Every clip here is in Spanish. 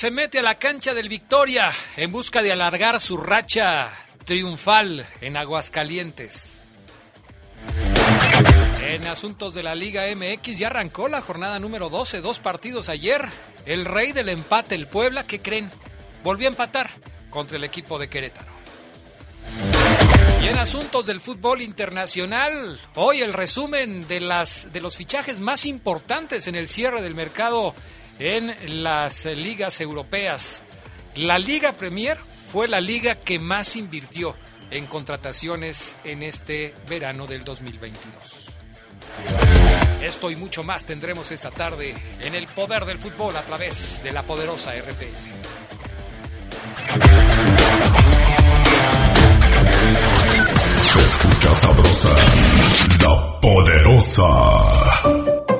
Se mete a la cancha del Victoria en busca de alargar su racha triunfal en Aguascalientes. En asuntos de la Liga MX ya arrancó la jornada número 12, dos partidos ayer. El rey del empate, el Puebla, ¿qué creen? Volvió a empatar contra el equipo de Querétaro. Y en asuntos del fútbol internacional, hoy el resumen de, las, de los fichajes más importantes en el cierre del mercado en las ligas europeas. La Liga Premier fue la liga que más invirtió en contrataciones en este verano del 2022. Esto y mucho más tendremos esta tarde en el poder del fútbol a través de la poderosa RPM. Se escucha sabrosa, la poderosa.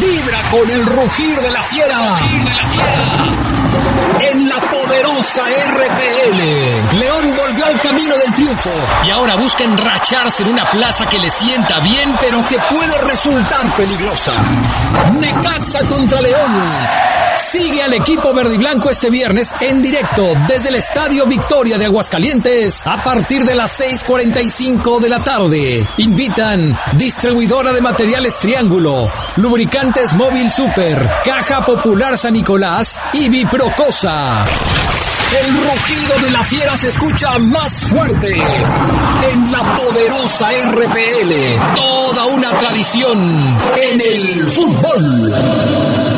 Vibra con el rugir de la fiera. En la poderosa RPL. León volvió al camino del triunfo y ahora busca enracharse en una plaza que le sienta bien, pero que puede resultar peligrosa. Necaxa contra León. Sigue al equipo verde y blanco este viernes en directo desde el Estadio Victoria de Aguascalientes a partir de las 6:45 de la tarde. Invitan distribuidora de materiales Triángulo, lubricantes Móvil Super, Caja Popular San Nicolás y Biprocosa. El rugido de la fiera se escucha más fuerte en la poderosa RPL. Toda una tradición en el fútbol.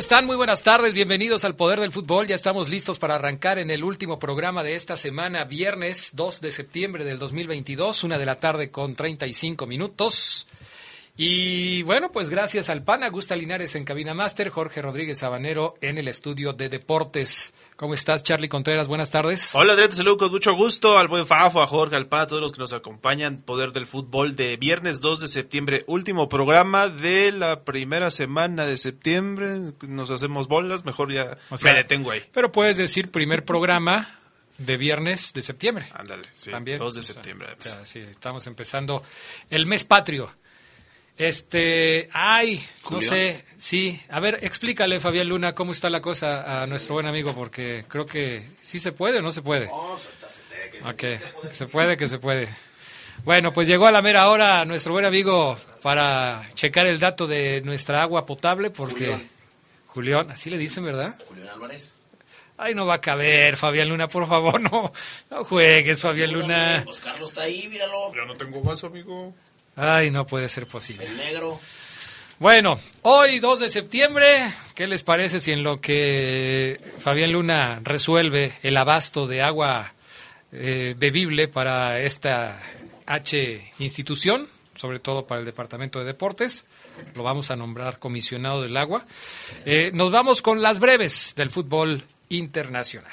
Están? Muy buenas tardes, bienvenidos al Poder del Fútbol. Ya estamos listos para arrancar en el último programa de esta semana, viernes 2 de septiembre del 2022, una de la tarde con 35 minutos. Y bueno, pues gracias al PAN, Augusta Linares en Cabina Master, Jorge Rodríguez Sabanero en el estudio de deportes. ¿Cómo estás, Charlie Contreras? Buenas tardes. Hola, Andrés, te saludo con mucho gusto al buen Fafo, a Jorge, al PAN, a todos los que nos acompañan. Poder del fútbol de viernes 2 de septiembre, último programa de la primera semana de septiembre. Nos hacemos bolas, mejor ya me detengo ahí. Pero puedes decir primer programa de viernes de septiembre. Ándale, sí. También. 2 de septiembre. O sea, sí, estamos empezando el mes patrio. Este, ay, no sé, sí. A ver, explícale, Fabián Luna, cómo está la cosa a nuestro buen amigo, porque creo que sí se puede o no se puede. No, que se, okay. se puede, que se puede. Bueno, pues llegó a la mera hora nuestro buen amigo para checar el dato de nuestra agua potable, porque... Julián, Julián así le dicen, ¿verdad? Julián Álvarez. Ay, no va a caber, Fabián Luna, por favor, no, no juegues, Fabián Luna. Pues Carlos está ahí, míralo. Yo no tengo vaso, amigo. Ay, no puede ser posible. El negro. Bueno, hoy 2 de septiembre, ¿qué les parece si en lo que Fabián Luna resuelve el abasto de agua eh, bebible para esta H institución, sobre todo para el Departamento de Deportes, lo vamos a nombrar comisionado del agua, eh, nos vamos con las breves del fútbol internacional.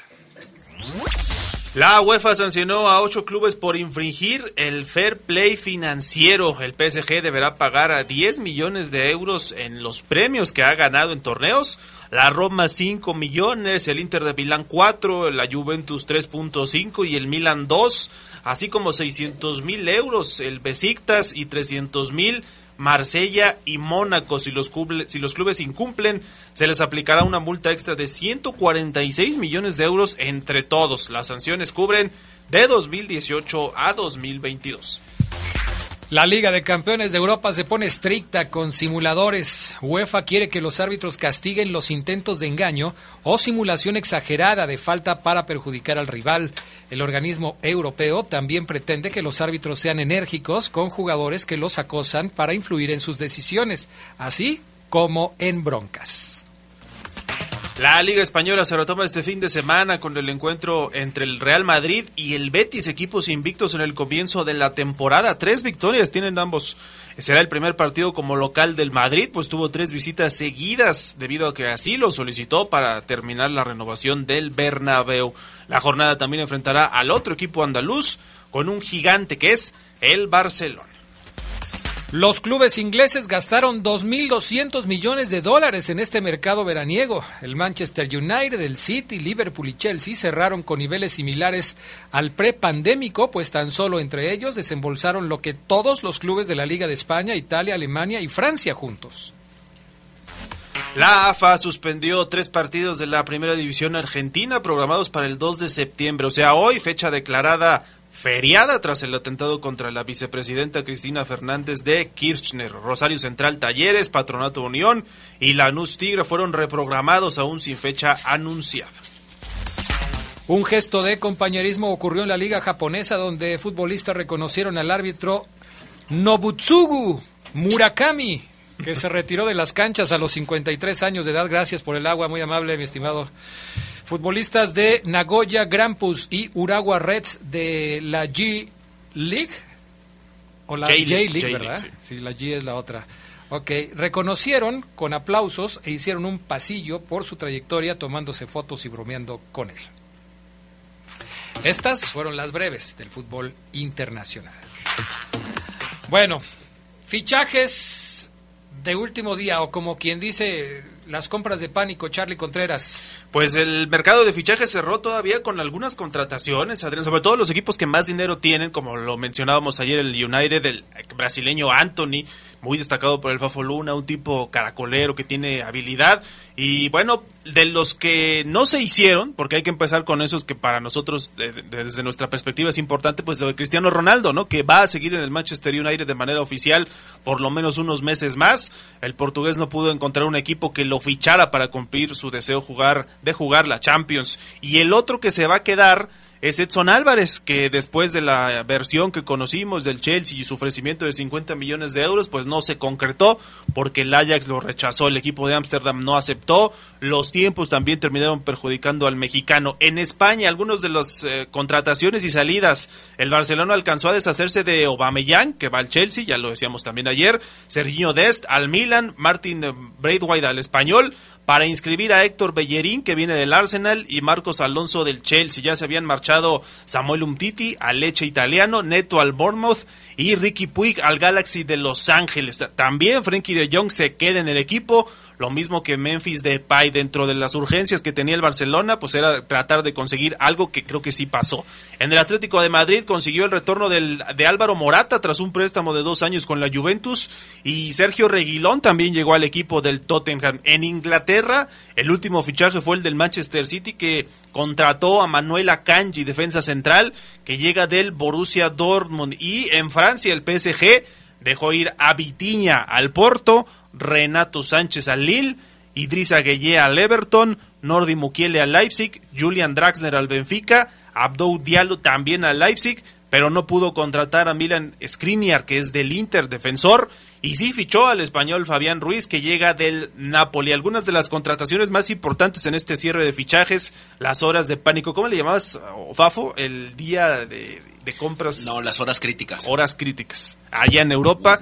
La UEFA sancionó a ocho clubes por infringir el fair play financiero. El PSG deberá pagar a 10 millones de euros en los premios que ha ganado en torneos. La Roma 5 millones, el Inter de Milán 4, la Juventus 3.5 y el Milan 2, así como 600 mil euros. El Besiktas y 300 mil Marsella y Mónaco. Si los, si los clubes incumplen, se les aplicará una multa extra de 146 millones de euros entre todos. Las sanciones cubren de 2018 a 2022. La Liga de Campeones de Europa se pone estricta con simuladores. UEFA quiere que los árbitros castiguen los intentos de engaño o simulación exagerada de falta para perjudicar al rival. El organismo europeo también pretende que los árbitros sean enérgicos con jugadores que los acosan para influir en sus decisiones, así como en broncas. La Liga Española se retoma este fin de semana con el encuentro entre el Real Madrid y el Betis, equipos invictos en el comienzo de la temporada. Tres victorias tienen ambos. Será el primer partido como local del Madrid, pues tuvo tres visitas seguidas debido a que así lo solicitó para terminar la renovación del Bernabéu. La jornada también enfrentará al otro equipo andaluz con un gigante que es el Barcelona. Los clubes ingleses gastaron 2.200 millones de dólares en este mercado veraniego. El Manchester United, el City, Liverpool y Chelsea cerraron con niveles similares al prepandémico, pues tan solo entre ellos desembolsaron lo que todos los clubes de la Liga de España, Italia, Alemania y Francia juntos. La AFA suspendió tres partidos de la Primera División Argentina programados para el 2 de septiembre, o sea, hoy, fecha declarada feriada tras el atentado contra la vicepresidenta Cristina Fernández de Kirchner. Rosario Central Talleres, Patronato Unión y Lanús Tigre fueron reprogramados aún sin fecha anunciada. Un gesto de compañerismo ocurrió en la liga japonesa donde futbolistas reconocieron al árbitro Nobutsugu Murakami, que se retiró de las canchas a los 53 años de edad. Gracias por el agua, muy amable, mi estimado Futbolistas de Nagoya Grampus y Urawa Reds de la G League. O la J League, ¿verdad? Sí. la G es la otra. Ok, reconocieron con aplausos e hicieron un pasillo por su trayectoria tomándose fotos y bromeando con él. Estas fueron las breves del fútbol internacional. Bueno, fichajes de último día o como quien dice las compras de pánico, Charlie Contreras. Pues el mercado de fichajes cerró todavía con algunas contrataciones, Adrián, sobre todo los equipos que más dinero tienen, como lo mencionábamos ayer, el United, el brasileño Anthony, muy destacado por el Fafo Luna, un tipo caracolero que tiene habilidad. Y bueno, de los que no se hicieron, porque hay que empezar con esos que para nosotros, desde nuestra perspectiva, es importante, pues lo de Cristiano Ronaldo, ¿no? Que va a seguir en el Manchester United de manera oficial por lo menos unos meses más. El portugués no pudo encontrar un equipo que lo fichara para cumplir su deseo jugar, de jugar la Champions. Y el otro que se va a quedar es Edson Álvarez, que después de la versión que conocimos del Chelsea y su ofrecimiento de 50 millones de euros, pues no se concretó porque el Ajax lo rechazó, el equipo de Ámsterdam no aceptó, los tiempos también terminaron perjudicando al mexicano. En España, algunos de las eh, contrataciones y salidas, el Barcelona alcanzó a deshacerse de Aubameyang, que va al Chelsea, ya lo decíamos también ayer, Serginho Dest al Milan, Martin Braithwaite al Español, para inscribir a Héctor Bellerín, que viene del Arsenal, y Marcos Alonso del Chelsea. Ya se habían marchado Samuel Umtiti al Leche Italiano, Neto al Bournemouth y Ricky Puig al Galaxy de Los Ángeles. También Frankie de Jong se queda en el equipo lo mismo que Memphis Depay dentro de las urgencias que tenía el Barcelona, pues era tratar de conseguir algo que creo que sí pasó. En el Atlético de Madrid consiguió el retorno del, de Álvaro Morata tras un préstamo de dos años con la Juventus y Sergio Reguilón también llegó al equipo del Tottenham. En Inglaterra, el último fichaje fue el del Manchester City que contrató a Manuel Akanji, defensa central, que llega del Borussia Dortmund y en Francia el PSG dejó ir a Vitiña al Porto, Renato Sánchez al Lille, Idrissa Gueye al Everton, Nordi Mukiele al Leipzig, Julian Draxler al Benfica, Abdou Diallo también al Leipzig, pero no pudo contratar a Milan Skriniar, que es del Inter defensor, y sí fichó al español Fabián Ruiz, que llega del Napoli. Algunas de las contrataciones más importantes en este cierre de fichajes, las horas de pánico, ¿cómo le llamabas, Fafo? El día de, compras. No, las horas críticas. Horas críticas. Allá en Europa.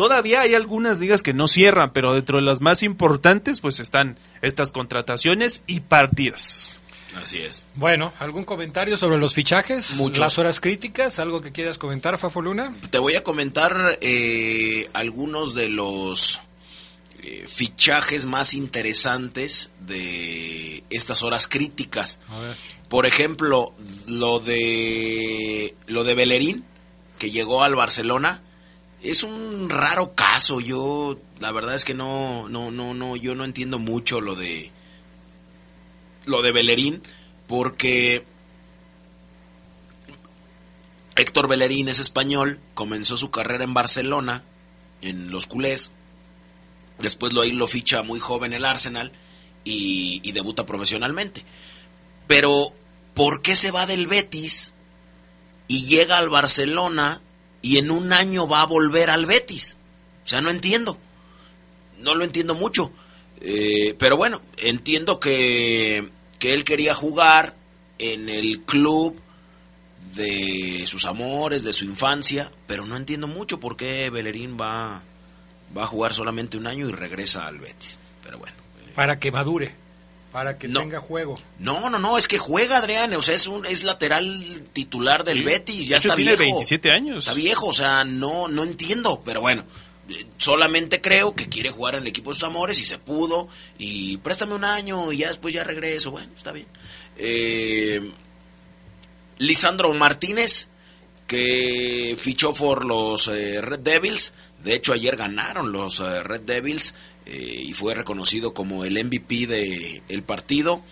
Todavía hay algunas ligas que no cierran, pero dentro de las más importantes, pues están estas contrataciones y partidas. Así es. Bueno, ¿algún comentario sobre los fichajes? Las horas críticas, ¿algo que quieras comentar, Fafo Luna? Te voy a comentar eh, algunos de los eh, fichajes más interesantes de estas horas críticas. Por ejemplo, lo de lo de Bellerín, que llegó al Barcelona, es un raro caso. Yo, la verdad es que no, no, no, no, yo no entiendo mucho lo de lo de Bellerín, porque Héctor Bellerín es español, comenzó su carrera en Barcelona, en los culés, después lo ahí lo ficha muy joven el Arsenal y, y debuta profesionalmente. Pero, ¿por qué se va del Betis y llega al Barcelona y en un año va a volver al Betis? O sea, no entiendo. No lo entiendo mucho. Eh, pero bueno, entiendo que, que él quería jugar en el club de sus amores, de su infancia, pero no entiendo mucho por qué Bellerín va, va a jugar solamente un año y regresa al Betis. Pero bueno. Eh. Para que madure, para que tenga juego. No, no, no, es que juega Adrián, o sea, es un es lateral titular del Betis, ya está tiene viejo. 27 años. Está viejo, o sea, no no entiendo, pero bueno, solamente creo que quiere jugar en el equipo de sus amores y se pudo. Y préstame un año y ya después ya regreso. Bueno, está bien. Eh, Lisandro Martínez, que fichó por los eh, Red Devils. De hecho, ayer ganaron los eh, Red Devils y fue reconocido como el MVP del el partido.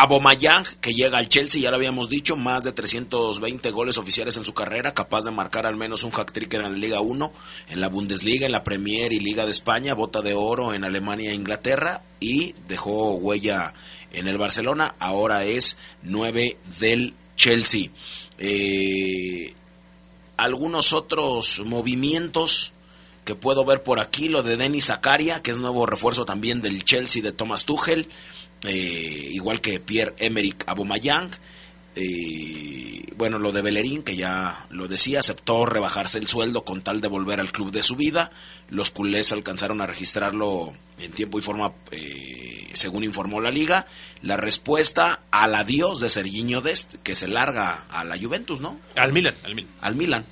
Abomayang, que llega al Chelsea, ya lo habíamos dicho, más de 320 goles oficiales en su carrera, capaz de marcar al menos un hack-trick en la Liga 1, en la Bundesliga, en la Premier y Liga de España, bota de oro en Alemania e Inglaterra y dejó huella en el Barcelona, ahora es 9 del Chelsea. Eh, algunos otros movimientos que puedo ver por aquí, lo de Denis Zakaria, que es nuevo refuerzo también del Chelsea de Thomas Tuchel. Eh, igual que Pierre Emerick Abomayang. Eh, bueno, lo de Bellerín, que ya lo decía, aceptó rebajarse el sueldo con tal de volver al club de su vida. Los culés alcanzaron a registrarlo en tiempo y forma, eh, según informó la liga. La respuesta al adiós de Serginho Dest, que se larga a la Juventus, ¿no? Al Milan, al Milan. Al Milan.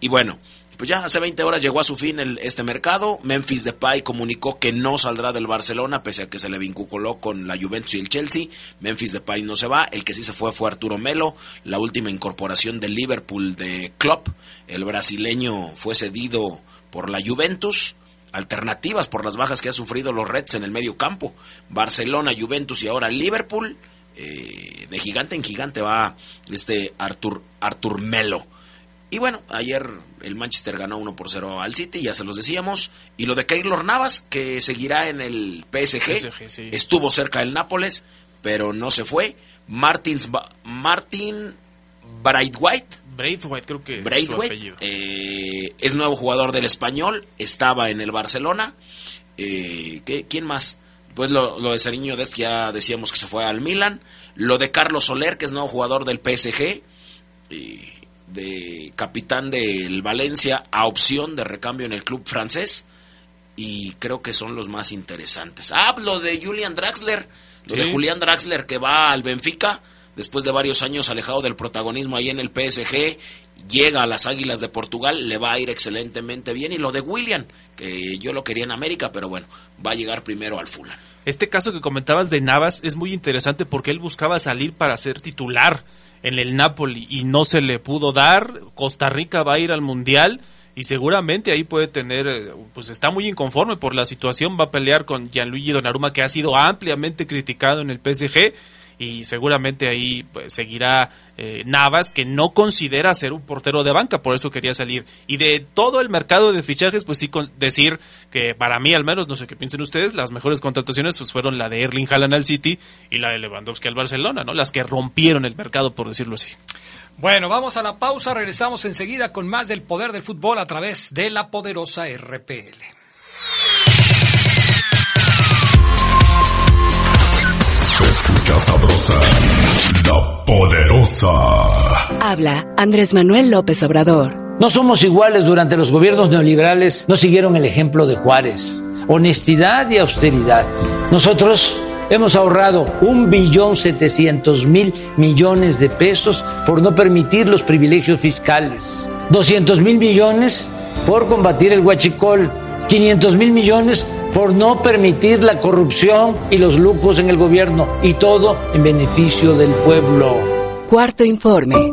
y bueno, pues ya hace 20 horas llegó a su fin el, este mercado. Memphis Depay comunicó que no saldrá del Barcelona, pese a que se le vinculó con la Juventus y el Chelsea. Memphis Depay no se va. El que sí se fue fue Arturo Melo, la última incorporación del Liverpool de Klopp. El brasileño fue cedido por la Juventus. Alternativas por las bajas que ha sufrido los Reds en el medio campo. Barcelona, Juventus y ahora Liverpool. Eh, de gigante en gigante va este Artur, Artur Melo. Y bueno, ayer el Manchester ganó 1 por 0 al City, ya se los decíamos. Y lo de Keylor Navas, que seguirá en el PSG, estuvo cerca del Nápoles, pero no se fue. Martins, Martin Braithwaite. Braithwaite, creo que Braithwaite, eh, es nuevo jugador del español, estaba en el Barcelona. Eh, ¿qué, ¿Quién más? Pues lo, lo de Seriño Dest ya decíamos que se fue al Milan. Lo de Carlos Soler, que es nuevo jugador del PSG. De capitán del Valencia a opción de recambio en el club francés. Y creo que son los más interesantes. Ah, lo de Julian Draxler. Lo de Julian Draxler que va al Benfica después de varios años alejado del protagonismo ahí en el PSG, llega a las Águilas de Portugal, le va a ir excelentemente bien. Y lo de William, que yo lo quería en América, pero bueno, va a llegar primero al Fulham. Este caso que comentabas de Navas es muy interesante porque él buscaba salir para ser titular en el Napoli y no se le pudo dar. Costa Rica va a ir al Mundial y seguramente ahí puede tener, eh, pues está muy inconforme por la situación, va a pelear con Gianluigi Donnarumma que ha sido ampliamente criticado en el PSG y seguramente ahí pues, seguirá eh, Navas, que no considera ser un portero de banca, por eso quería salir. Y de todo el mercado de fichajes, pues sí decir que para mí al menos, no sé qué piensen ustedes, las mejores contrataciones pues fueron la de Erling Haaland al City y la de Lewandowski al Barcelona, ¿no? Las que rompieron el mercado, por decirlo así. Bueno, vamos a la pausa, regresamos enseguida con más del poder del fútbol a través de la poderosa RPL. Escucha sabrosa, la poderosa. Habla Andrés Manuel López Obrador. No somos iguales durante los gobiernos neoliberales, no siguieron el ejemplo de Juárez. Honestidad y austeridad. Nosotros hemos ahorrado un billón setecientos mil millones de pesos por no permitir los privilegios fiscales. 200 mil millones por combatir el huachicol. 500 mil millones por no permitir la corrupción y los lujos en el gobierno y todo en beneficio del pueblo. Cuarto informe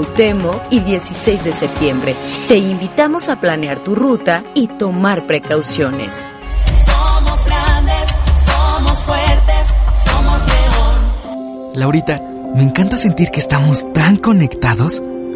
Cuauhtémoc y 16 de septiembre. Te invitamos a planear tu ruta y tomar precauciones. Somos grandes, somos fuertes, somos león. Laurita, me encanta sentir que estamos tan conectados.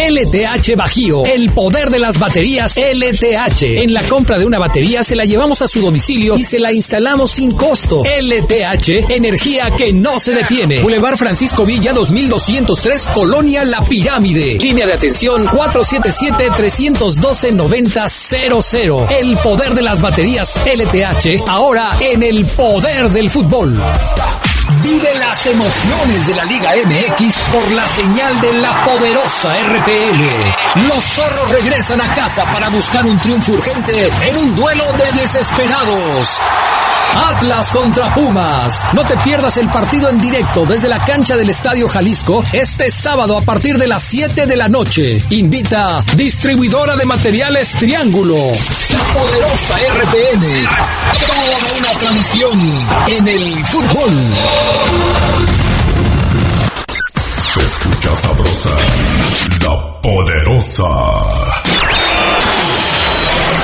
LTH Bajío, el poder de las baterías LTH. En la compra de una batería se la llevamos a su domicilio y se la instalamos sin costo. LTH, energía que no se detiene. Boulevard Francisco Villa 2203, Colonia La Pirámide. Línea de atención 477-312-9000. El poder de las baterías LTH, ahora en el poder del fútbol. Vive las emociones de la Liga MX por la señal de la poderosa RPL. Los zorros regresan a casa para buscar un triunfo urgente en un duelo de desesperados. Atlas contra Pumas. No te pierdas el partido en directo desde la cancha del Estadio Jalisco este sábado a partir de las 7 de la noche. Invita distribuidora de materiales Triángulo. La poderosa RPN. Toda una tradición en el fútbol. Se escucha sabrosa, la poderosa.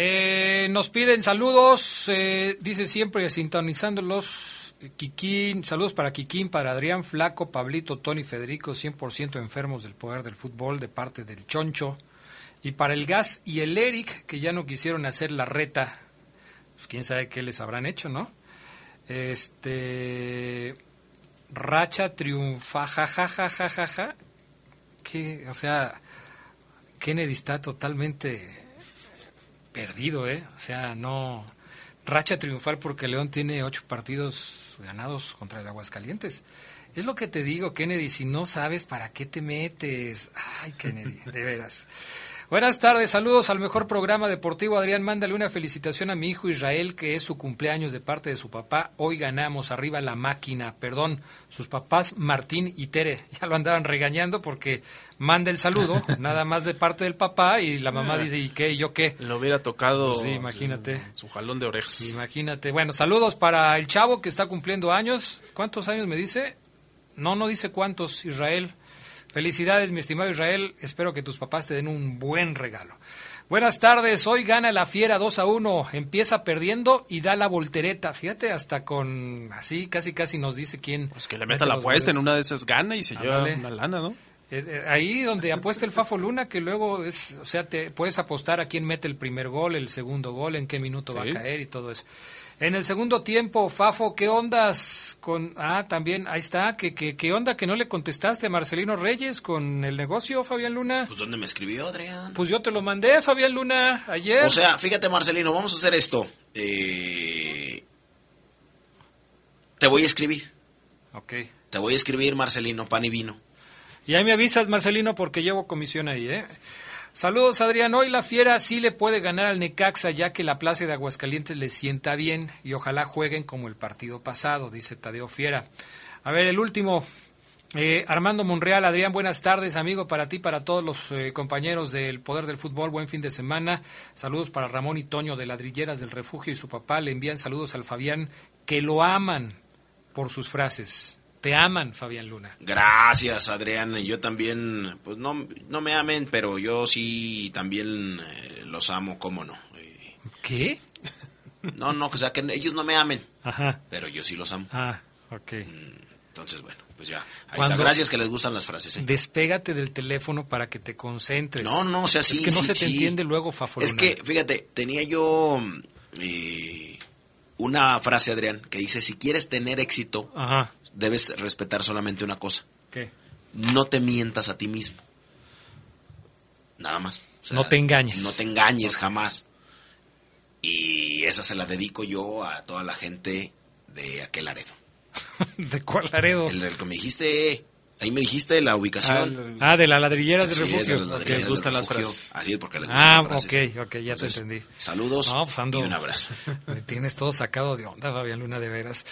eh, nos piden saludos, eh, dice siempre sintonizándolos, Kikín, saludos para Kikín, para Adrián Flaco, Pablito, Tony, Federico, 100% enfermos del poder del fútbol de parte del Choncho. Y para el Gas y el Eric, que ya no quisieron hacer la reta, pues quién sabe qué les habrán hecho, ¿no? Este. Racha triunfa, ja, ja, ja, ja, ja, ja. Que, o sea, Kennedy está totalmente perdido, ¿eh? O sea, no. Racha triunfar porque León tiene ocho partidos ganados contra el Aguascalientes. Es lo que te digo, Kennedy, si no sabes para qué te metes. Ay, Kennedy, de veras. Buenas tardes, saludos al mejor programa deportivo. Adrián, mándale una felicitación a mi hijo Israel, que es su cumpleaños de parte de su papá. Hoy ganamos, arriba la máquina. Perdón, sus papás Martín y Tere ya lo andaban regañando porque manda el saludo, nada más de parte del papá, y la mamá dice, ¿y qué? ¿Y yo qué? Lo hubiera tocado. Pues sí, imagínate. Su jalón de orejas. Imagínate. Bueno, saludos para el chavo que está cumpliendo años. ¿Cuántos años me dice? No, no dice cuántos, Israel. Felicidades, mi estimado Israel. Espero que tus papás te den un buen regalo. Buenas tardes. Hoy gana la Fiera 2 a 1. Empieza perdiendo y da la voltereta. Fíjate, hasta con así, casi casi nos dice quién. Pues que le meta la apuesta en una de esas gana y se lleva una lana, ¿no? Eh, eh, ahí donde apuesta el Fafo Luna, que luego es, o sea, te puedes apostar a quién mete el primer gol, el segundo gol, en qué minuto va a caer y todo eso. En el segundo tiempo, Fafo, ¿qué ondas con... Ah, también, ahí está, ¿qué, qué, qué onda que no le contestaste a Marcelino Reyes con el negocio, Fabián Luna? Pues ¿dónde me escribió, Adrián? Pues yo te lo mandé, Fabián Luna, ayer. O sea, fíjate, Marcelino, vamos a hacer esto. Eh... Te voy a escribir. Ok. Te voy a escribir, Marcelino, pan y vino. Y ahí me avisas, Marcelino, porque llevo comisión ahí, ¿eh? Saludos, Adrián. Hoy la Fiera sí le puede ganar al Necaxa, ya que la plaza de Aguascalientes le sienta bien y ojalá jueguen como el partido pasado, dice Tadeo Fiera. A ver, el último. Eh, Armando Monreal, Adrián, buenas tardes, amigo, para ti, para todos los eh, compañeros del Poder del Fútbol, buen fin de semana. Saludos para Ramón y Toño de Ladrilleras del Refugio y su papá. Le envían saludos al Fabián, que lo aman por sus frases. Te aman, Fabián Luna. Gracias, Adrián. Yo también, pues no, no me amen, pero yo sí también eh, los amo, ¿cómo no? Eh, ¿Qué? No, no, o sea, que ellos no me amen, Ajá. pero yo sí los amo. Ah, ok. Entonces, bueno, pues ya. Ahí Cuando- está. Gracias que les gustan las frases. ¿eh? Despégate del teléfono para que te concentres. No, no, o sea, sí. Es que no sí, se te sí. entiende luego, Fafo Es que, fíjate, tenía yo eh, una frase, Adrián, que dice, si quieres tener éxito, Ajá. Debes respetar solamente una cosa. ¿Qué? No te mientas a ti mismo. Nada más. O sea, No te engañes. No te engañes jamás. Y esa se la dedico yo a toda la gente de aquel Laredo. ¿De cuál Laredo? El del que me dijiste, ahí me dijiste la ubicación. Ah, de las ladrilleras Sí, refugio. de las ladrilleras Ok. del refugio. Así es porque le gustan Ah, las frases. ok, ok, ya Entonces, te entendí. Saludos No, pues ando- y un abrazo. Me tienes todo sacado de onda, Fabián Luna, de veras.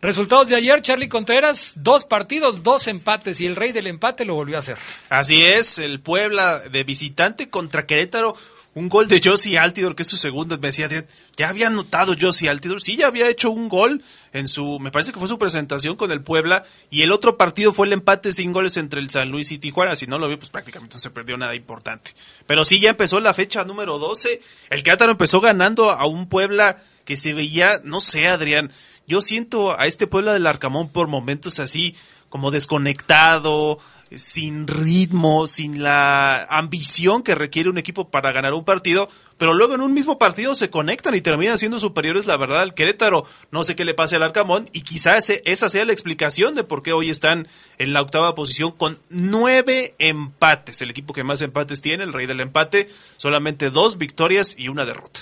Resultados de ayer, Charlie Contreras, dos partidos, dos empates y el rey del empate lo volvió a hacer. Así es, el Puebla de visitante contra Querétaro. Un gol de Josie Altidor, que es su segundo. Me decía Adrián, ¿ya había anotado Josie Altidor? Sí, ya había hecho un gol en su, me parece que fue su presentación con el Puebla. Y el otro partido fue el empate sin goles entre el San Luis y Tijuana. Si no lo vio, pues prácticamente no se perdió nada importante. Pero sí, ya empezó la fecha número 12. El Querétaro empezó ganando a un Puebla que se veía, no sé, Adrián. Yo siento a este Puebla del Arcamón por momentos así, como desconectado, sin ritmo, sin la ambición que requiere un equipo para ganar un partido, pero luego en un mismo partido se conectan y terminan siendo superiores, la verdad, al Querétaro. No sé qué le pase al Arcamón y quizás esa sea la explicación de por qué hoy están en la octava posición con nueve empates. El equipo que más empates tiene, el rey del empate, solamente dos victorias y una derrota.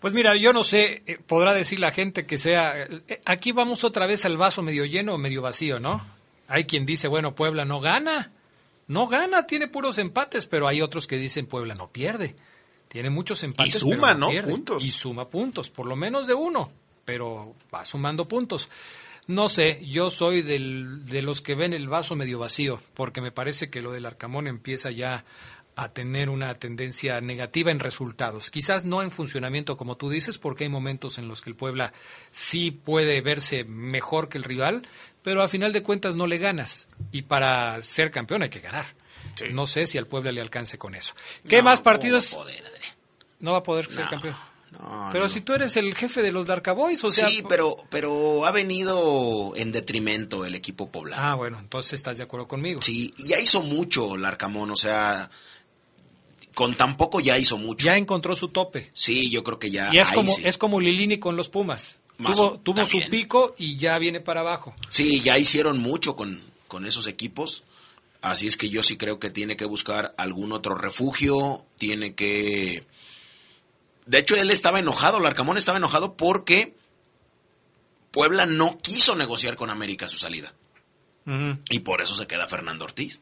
Pues mira, yo no sé, eh, podrá decir la gente que sea, eh, aquí vamos otra vez al vaso medio lleno o medio vacío, ¿no? Hay quien dice, bueno, Puebla no gana, no gana, tiene puros empates, pero hay otros que dicen Puebla no pierde, tiene muchos empates. Y suma, pero ¿no? pierde. Puntos. Y suma puntos, por lo menos de uno, pero va sumando puntos. No sé, yo soy del, de los que ven el vaso medio vacío, porque me parece que lo del Arcamón empieza ya a tener una tendencia negativa en resultados. Quizás no en funcionamiento como tú dices, porque hay momentos en los que el Puebla sí puede verse mejor que el rival, pero a final de cuentas no le ganas. Y para ser campeón hay que ganar. No sé si al Puebla le alcance con eso. ¿Qué No, más ¿cómo partidos? va a poder, Adrián? no va a poder ser No, campeón. pero no. si tú eres el jefe de los Darcaboys, o sea... sí, pero, pero ha venido en detrimento el equipo poblano. Ah, bueno, entonces estás de acuerdo conmigo. Sí, y ya hizo mucho Larcamón, o sea, con tan poco ya hizo mucho. Ya encontró su tope. Sí, yo creo que ya. Y es ahí como, sí. es como Lilini con los Pumas. Más tuvo su pico y ya viene para abajo. Sí, ya hicieron mucho con, con esos equipos. Así es que yo sí creo que tiene que buscar algún otro refugio. Tiene que. De hecho, él estaba enojado, Larcamón estaba enojado porque Puebla no quiso negociar con América su salida. Y por eso se queda Fernando Ortiz.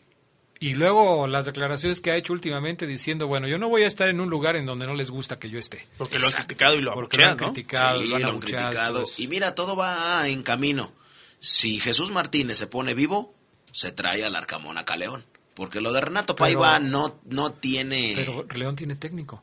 Y luego las declaraciones que ha hecho últimamente diciendo, bueno, yo no voy a estar en un lugar en donde no les gusta que yo esté. Porque lo han criticado y lo Porque lo han abuchean, ¿no? criticado, Sí, lo han lo han abucheado y criticado. todo eso. Y mira, todo va en camino. Si Jesús Martínez se pone vivo, se trae al Arcamón a León. Porque lo de Renato Paiva no, no tiene... Pero León tiene técnico.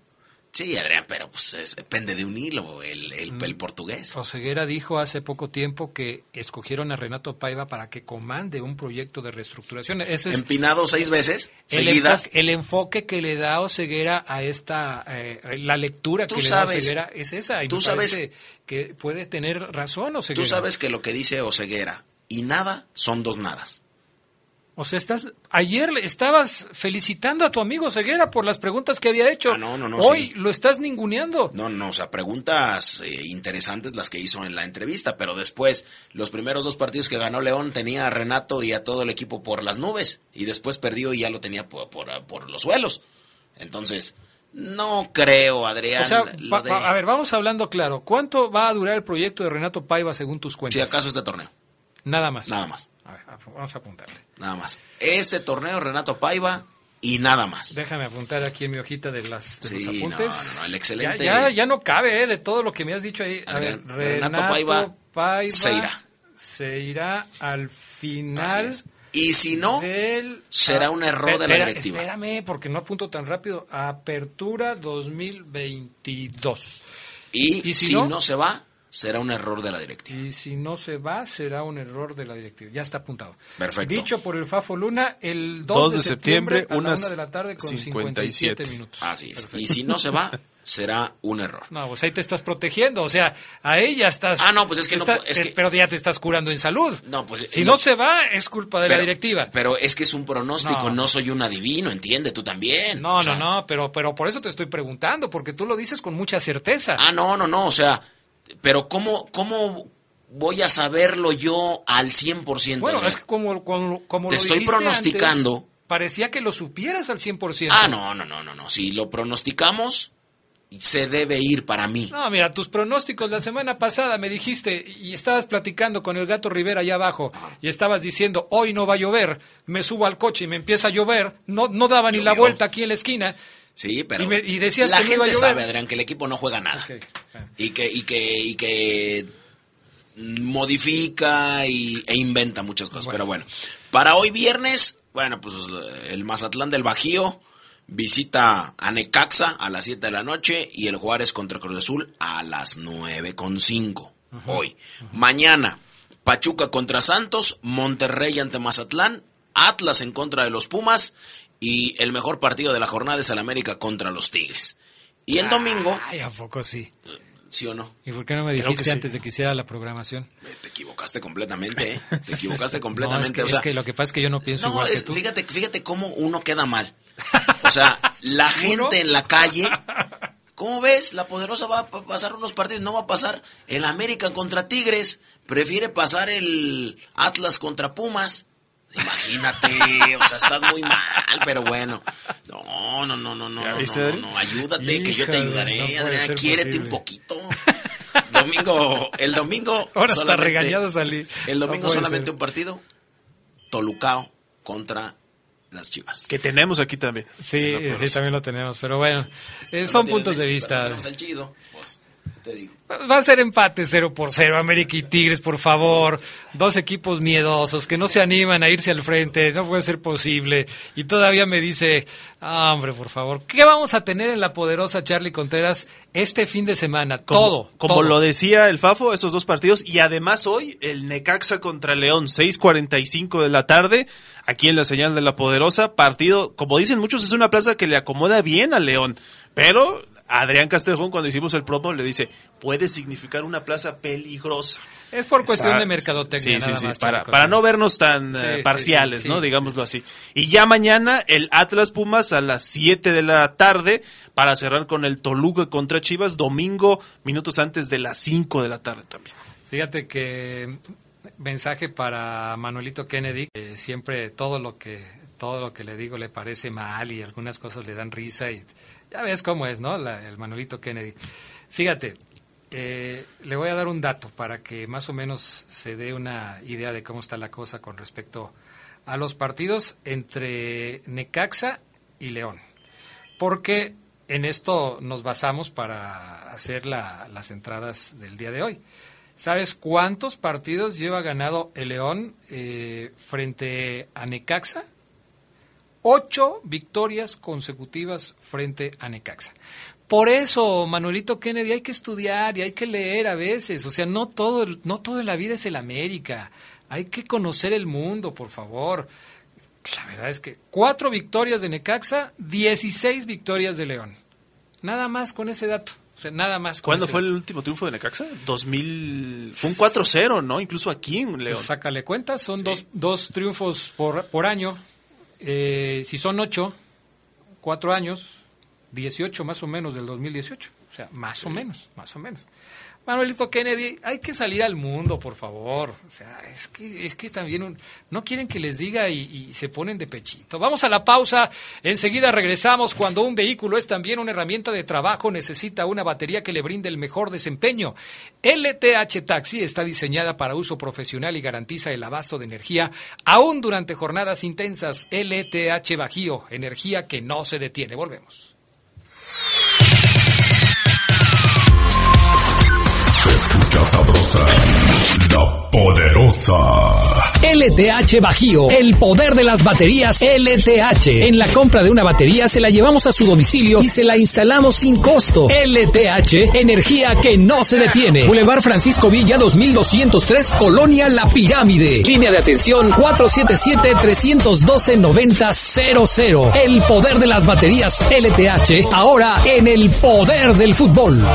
Sí, Adrián, pero pues es- depende de un hilo, el, el, Mm. el portugués. Oseguera dijo hace poco tiempo que escogieron a Renato Paiva para que comande un proyecto de reestructuración. Ese es Empinado seis veces, el seguidas. enfoque, el enfoque que le da Oseguera a esta, eh, la lectura que le da sabes- Oseguera es esa. Y tú sabes- que puede tener razón Oseguera. Tú sabes que lo que dice Oseguera y nada son dos nadas. O sea, estás, ayer estabas felicitando a tu amigo Ceguera por las preguntas que había hecho. Ah, no, no, no, Hoy sí. lo estás ninguneando. No, no, o sea, preguntas eh, interesantes las que hizo en la entrevista, pero después, los primeros dos partidos que ganó León tenía a Renato y a todo el equipo por las nubes, y después perdió y ya lo tenía por, por, por los suelos. Entonces, no creo, Adrián. O sea, va- de- a ver, vamos hablando claro. ¿Cuánto va a durar el proyecto de Renato Paiva según tus si cuentas? acaso este torneo, Nada más. nada más, A ver, vamos a apuntarle. nada más. Este torneo, Renato Paiva y nada más. Déjame apuntar aquí en mi hojita de, las, de Sí, los apuntes. no, no, el excelente- Ya, ya, ya no cabe, ¿eh? De todo lo que me has dicho ahí. A ver, Renato Renato, Paiva Paiva, se irá. Se irá al final. Y si no, del- será un error de la directiva. Espérame, porque no apunto tan rápido. Apertura 2022. Y, ¿Y si, si no? no? se va, será un error de la directiva. Y si no se va, será un error de la directiva. Ya está apuntado. Perfecto. Dicho por el Fafo Luna, el 2, de, septiembre, a la unas una de la tarde con 57, 57 minutos. Así es. Perfecto. Y si no se va, será un error. No, pues ahí te estás protegiendo, o sea, a ella estás... Ah, no, pues es que no está- es que- Pero ya te estás curando en salud. No, pues Si eh, no se va, es culpa de la directiva. Pero es que es un pronóstico, No. no, soy un adivino, entiende, tú también. No, O sea, no, no, pero, pero por eso te estoy preguntando, porque tú lo dices con mucha certeza. Ah, no, no, no, o sea, pero ¿cómo, cómo voy a saberlo yo al 100%? bueno, es que como, como, como Te lo estoy pronosticando. antes, parecía que lo supieras al 100%. Ah, no, no, no, no, no. Si lo pronosticamos, se debe ir para mí. No, mira, tus pronósticos la semana pasada me dijiste y estabas platicando con el gato Rivera allá abajo y estabas diciendo, hoy no va a llover, me subo al coche y me empieza a llover, no, no daba ni la vuelta aquí en la esquina. Sí, pero Y me- y decías la que no iba a gente llover. sabe, Adrián, que el equipo no juega nada. Ok, ah. Y que, y que, y que modifica y, e inventa muchas cosas. Bueno. Pero bueno, para hoy viernes, bueno, pues el Mazatlán del Bajío visita a Necaxa a las 7 de la noche y el Juárez contra Cruz Azul a las 9 con 5 hoy. Mañana, Pachuca contra Santos, Monterrey ante Mazatlán, Atlas en contra de los Pumas y el mejor partido de la jornada es el América contra los Tigres. Y el domingo, Ay, ¿a poco sí? ¿sí o no? ¿Y por qué no me dijiste sí. antes de que hiciera la programación? Te equivocaste completamente, ¿eh? Te equivocaste No, completamente. es, que, o es que lo que pasa es que yo no pienso no, igual es- que tú. fíjate, fíjate cómo uno queda mal. O sea, la gente en la calle, ¿cómo ves? La poderosa va a pa- pasar unos partidos, no va a pasar el América contra Tigres, prefiere pasar el Atlas contra Pumas. Imagínate, o sea, estás muy mal, pero bueno. No, no, no, no, no, ¿Ya no, ayúdate, que yo te ayudaré, no ser quiérete posible. un poquito. Domingo, el domingo. Ahora solamente- regañado salí. El domingo solamente ser. un partido. Tolucao contra las Chivas. Que tenemos aquí también. Sí, sí, también lo tenemos, pero bueno, eh, son puntos de vista. tenemos el chido, te digo. Va a ser empate 0 por 0, América y Tigres, por favor. Dos equipos miedosos que no se animan a irse al frente, no puede ser posible. Y todavía me dice, ah, hombre, por favor, ¿qué vamos a tener en la poderosa Charlie Contreras este fin de semana? Como, todo. Como todo. lo decía el Fafo, esos dos partidos. Y además hoy el Necaxa contra León, 6.45 de la tarde, aquí en la señal de la Poderosa. Partido, como dicen muchos, es una plaza que le acomoda bien a León. Pero Adrián Castejón, cuando hicimos el promo, le dice, puede significar una plaza peligrosa. Es por cuestión Está- de mercadotecnia. Sí, sí, nada sí, más, para, chicos. para no vernos tan Sí, eh, sí, parciales, sí, ¿no? sí. Digámoslo así. Y ya mañana el Atlas Pumas a las 7 de la tarde para cerrar con el Toluca contra Chivas, domingo, minutos antes de las 5 de la tarde también. Fíjate que mensaje para Manuelito Kennedy, que siempre todo lo que todo lo que le digo le parece mal y algunas cosas le dan risa y ya ves cómo es, ¿no? La- el Manuelito Kennedy. Fíjate, eh, le voy a dar un dato para que más o menos se dé una idea de cómo está la cosa con respecto a los partidos entre Necaxa y León. Porque en esto nos basamos para hacer la- las entradas del día de hoy. ¿Sabes cuántos partidos lleva ganado el León eh, frente a Necaxa? Ocho victorias consecutivas frente a Necaxa. Por eso, Manuelito Kennedy, hay que estudiar y hay que leer a veces. O sea, no todo, no todo en la vida es el América. Hay que conocer el mundo, por favor. La verdad es que cuatro victorias de Necaxa, 16 victorias de León. Nada más con ese dato. O sea, nada más ¿Cuándo fue el último triunfo de Necaxa? 2000... Fue un 4-0, ¿no? Incluso aquí en León. Pues sácale cuentas, son dos, dos triunfos por, por año. Eh, si son ocho, cuatro años, 18 más o menos del 2018. O sea, más o menos, más o menos. Manuelito Kennedy, hay que salir al mundo, por favor. O sea, es que, es que también un- no quieren que les diga y, y se ponen de pechito. Vamos a la pausa. Enseguida regresamos. Cuando un vehículo es también una herramienta de trabajo, necesita una batería que le brinde el mejor desempeño. LTH Taxi está diseñada para uso profesional y garantiza el abasto de energía aún durante jornadas intensas. LTH Bajío, energía que no se detiene. Volvemos. Sabrosa, la poderosa. LTH Bajío, el poder de las baterías LTH. En la compra de una batería se la llevamos a su domicilio y se la instalamos sin costo. LTH, energía que no se detiene. Boulevard Francisco Villa 2203, Colonia La Pirámide. Línea de atención 477-312-9000. El poder de las baterías LTH, ahora en el poder del fútbol.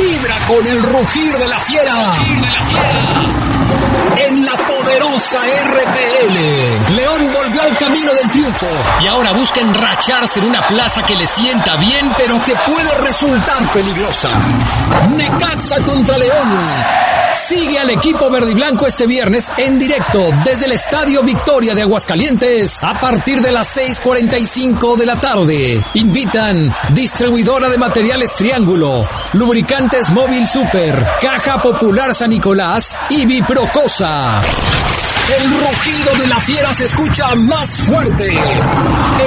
Vibra con el rugir de la fiera. En la poderosa RPL. León volvió al camino del triunfo y ahora busca enracharse en una plaza que le sienta bien, pero que puede resultar peligrosa. Necaxa contra León. Sigue al equipo verde y blanco este viernes en directo desde el Estadio Victoria de Aguascalientes a partir de las 6:45 de la tarde. Invitan distribuidora de materiales Triángulo, lubricantes Móvil Super, Caja Popular San Nicolás y Biprocosa. El rugido de la fiera se escucha más fuerte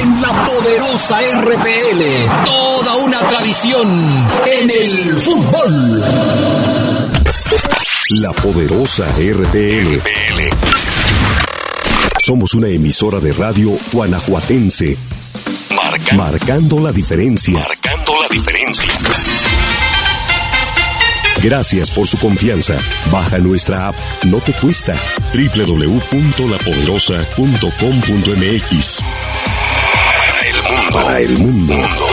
en la poderosa RPL. Toda una tradición en el fútbol. La poderosa RPL. Somos una emisora de radio guanajuatense. Marcando la diferencia. Marcando la diferencia. Gracias por su confianza. Baja nuestra app. No te cuesta. www.lapoderosa.com.mx. Para el mundo. Se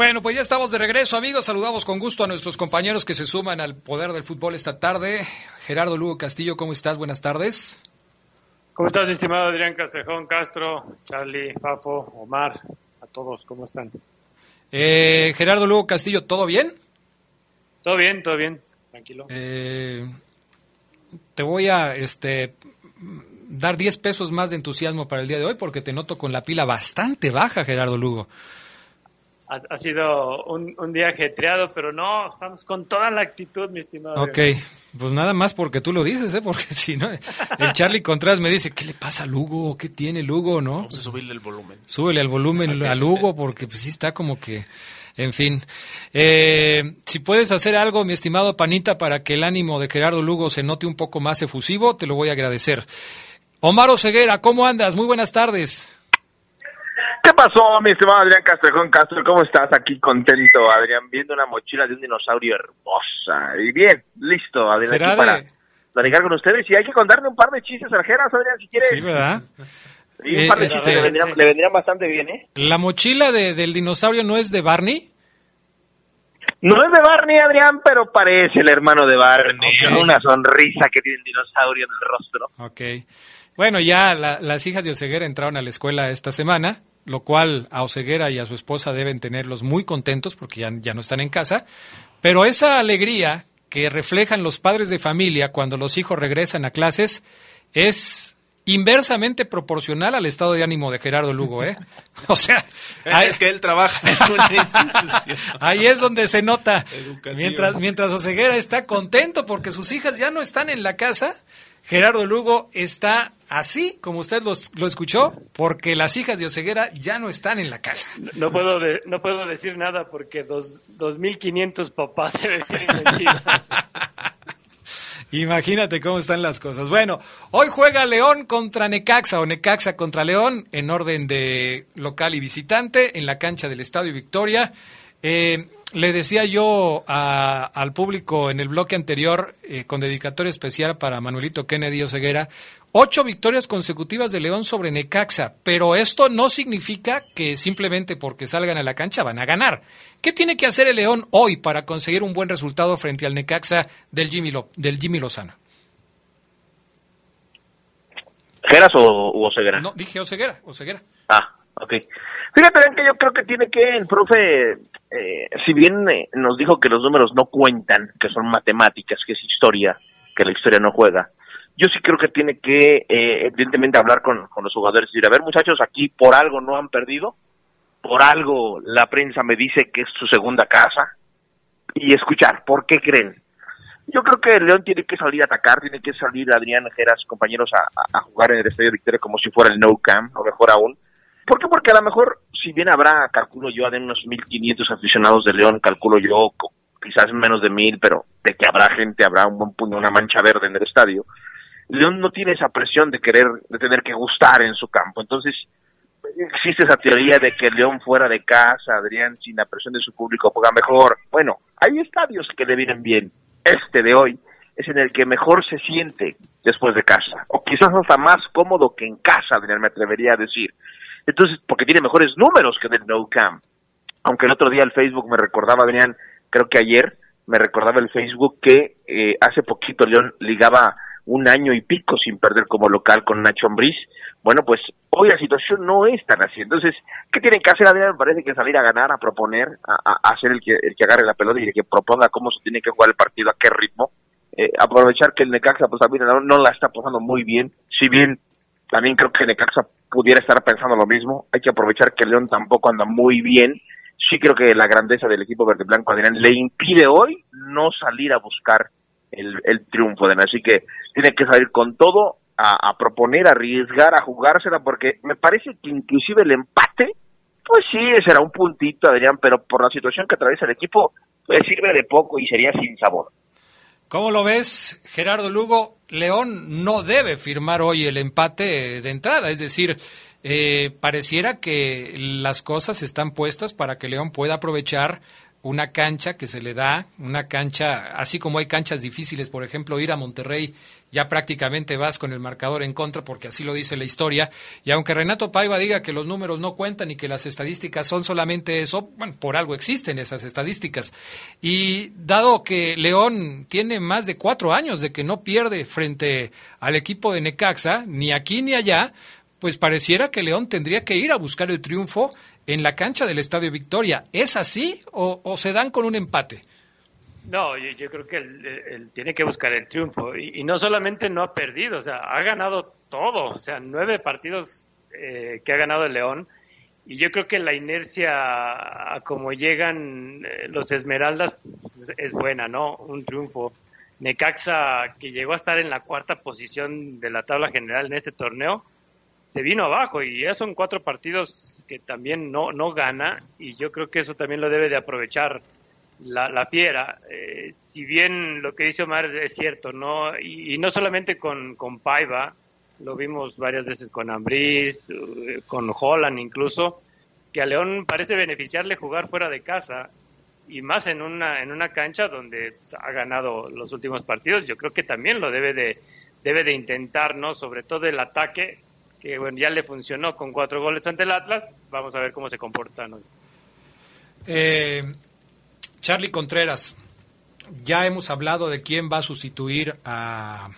Bueno, pues ya estamos de regreso, amigos. Saludamos con gusto a nuestros compañeros que se suman al poder del fútbol esta tarde. Gerardo Lugo Castillo, ¿cómo estás? Buenas tardes. ¿Cómo estás, mi estimado Adrián Castejón, Castro, Charlie, Fafo, Omar? A todos, ¿cómo están? Eh, Gerardo Lugo Castillo, ¿todo bien? Todo bien, todo bien, tranquilo. Eh, te voy a, este, dar 10 pesos más de entusiasmo para el día de hoy porque te noto con la pila bastante baja, Gerardo Lugo. Ha, ha sido un, un día ajetreado, pero no, estamos con toda la actitud, mi estimado. Ok, pues nada más porque tú lo dices, ¿eh? porque si no, el Charlie Contreras me dice, ¿qué le pasa a Lugo? ¿Qué tiene Lugo? ¿no? Vamos a subirle el volumen. Súbele al volumen a Lugo porque pues sí está como que, en fin. Eh, si puedes hacer algo, mi estimado Panita, para que el ánimo de Gerardo Lugo se note un poco más efusivo, te lo voy a agradecer. Omar Oseguera, ¿cómo andas? Muy buenas tardes. ¿Qué pasó, mi estimado Adrián Castrejón Castro? ¿Cómo estás? Aquí contento, Adrián, viendo una mochila de un dinosaurio hermosa. Y bien, listo, Adrián, ¿Será aquí para de- platicar con ustedes. Y hay que contarle un par de chistes aljeras, Adrián, si quieres. Sí, ¿verdad? Sí, un par de Eh, chistes este- le, vendrían, le vendrían bastante bien, ¿eh? ¿La mochila de- del dinosaurio no es de Barney? No es de Barney, Adrián, pero parece el hermano de Barney. Ok. Una sonrisa que tiene el dinosaurio en el rostro. Ok. Bueno, ya la- las hijas de Oseguera entraron a la escuela esta semana, lo cual a Oseguera y a su esposa deben tenerlos muy contentos porque ya, ya no están en casa. Pero esa alegría que reflejan los padres de familia cuando los hijos regresan a clases es inversamente proporcional al estado de ánimo de Gerardo Lugo, ¿eh? O sea, ahí- Es que él trabaja en una institución. Ahí es donde se nota. Educativo. Mientras, mientras Oseguera está contento porque sus hijas ya no están en la casa, Gerardo Lugo está así, como usted los- lo escuchó, porque las hijas de Oseguera ya no están en la casa. No puedo, de- no puedo decir nada porque dos, 2.500 papás se me. Imagínate cómo están las cosas. Bueno, hoy juega León contra Necaxa o Necaxa contra León en orden de local y visitante en la cancha del Estadio Victoria. Eh, le decía yo a- al público en el bloque anterior, eh, con dedicatoria especial para Manuelito Kennedy Oseguera, ocho victorias consecutivas de León sobre Necaxa, pero esto no significa que simplemente porque salgan a la cancha van a ganar. ¿Qué tiene que hacer el León hoy para conseguir un buen resultado frente al Necaxa del Jimmy, Lo- del Jimmy Lozano? ¿Geras o, o Oseguera? No, dije Oseguera, Oseguera. Ah, ok. Fíjate que yo creo que tiene que, el profe, eh, si bien eh, nos dijo que los números no cuentan, que son matemáticas, que es historia, que la historia no juega, yo sí creo que tiene que, eh, evidentemente, hablar con, con los jugadores y decir, a ver, muchachos, aquí por algo no han perdido, por algo la prensa me dice que es su segunda casa, y escuchar, ¿por qué creen? Yo creo que León tiene que salir a atacar, tiene que salir Adrián Geras, compañeros, a jugar en el Estadio Victoria como si fuera el No Camp, o mejor aún. ¿Por qué? Porque a lo mejor, si bien habrá, calculo yo, de unos 1.500 aficionados de León, calculo yo, quizás menos de 1.000, pero de que habrá gente, habrá un buen puño, una mancha verde en el estadio. León no tiene esa presión de querer, de tener que gustar en su campo. Entonces, existe esa teoría de que León fuera de casa, Adrián, sin la presión de su público, juega mejor. Bueno, hay estadios que le vienen bien. Este de hoy es en el que mejor se siente después de casa. O quizás hasta más cómodo que en casa, Adrián, me atrevería a decir. Entonces, porque tiene mejores números que del No Camp. Aunque el otro día el Facebook me recordaba, Adrián, creo que ayer me recordaba el Facebook que eh, hace poquito León ligaba un año y pico sin perder como local con Nacho Ambriz. Bueno, pues hoy la situación no es tan así. Entonces, ¿qué tienen que hacer, Adrián? Me parece que salir a ganar, a proponer, a, a- a ser el que, el que agarre la pelota y el que proponga cómo se tiene que jugar el partido, a qué ritmo. Eh, aprovechar que el Necaxa, pues no, no la está pasando muy bien. Si bien también creo que Necaxa pudiera estar pensando lo mismo, hay que aprovechar que León tampoco anda muy bien. Sí creo que la grandeza del equipo verde blanco, Adrián, le impide hoy no salir a buscar el, el triunfo, Adrián. Así que tiene que salir con todo a, a proponer, a arriesgar, a jugársela, porque me parece que inclusive el empate, pues sí, será un puntito, Adrián, pero por la situación que atraviesa el equipo, pues sirve de poco y sería sin sabor. ¿Cómo lo ves, Gerardo Lugo? León no debe firmar hoy el empate de entrada, es decir, eh, pareciera que las cosas están puestas para que León pueda aprovechar una cancha que se le da, una cancha, así como hay canchas difíciles, por ejemplo, ir a Monterrey, ya prácticamente vas con el marcador en contra, porque así lo dice la historia, y aunque Renato Paiva diga que los números no cuentan y que las estadísticas son solamente eso, bueno, por algo existen esas estadísticas. Y dado que León tiene más de cuatro años de que no pierde frente al equipo de Necaxa, ni aquí ni allá, pues pareciera que León tendría que ir a buscar el triunfo en la cancha del Estadio Victoria. ¿Es así o, o se dan con un empate? No, yo, yo creo que él, tiene que buscar el triunfo. Y, y no solamente no ha perdido, o sea, ha ganado todo. O sea, nueve partidos eh, que ha ganado el León. Y yo creo que la inercia a como llegan eh, los Esmeraldas pues, es buena, ¿no? Un triunfo. Necaxa, que llegó a estar en la cuarta posición de la tabla general en este torneo, se vino abajo y ya son cuatro partidos que también no, no gana y yo creo que eso también lo debe de aprovechar la, la fiera. Eh, si bien lo que dice Omar es cierto, ¿no? Y, y no solamente con, con Paiva, lo vimos varias veces con Ambriz, eh, con Holland incluso, que a León parece beneficiarle jugar fuera de casa y más en una en una cancha donde ha ganado los últimos partidos, yo creo que también lo debe de debe de intentar, ¿no? Sobre todo el ataque que bueno, ya le funcionó con cuatro goles ante el Atlas, vamos a ver cómo se comportan hoy. Eh, Charlie Contreras, ya hemos hablado de quién va a sustituir a,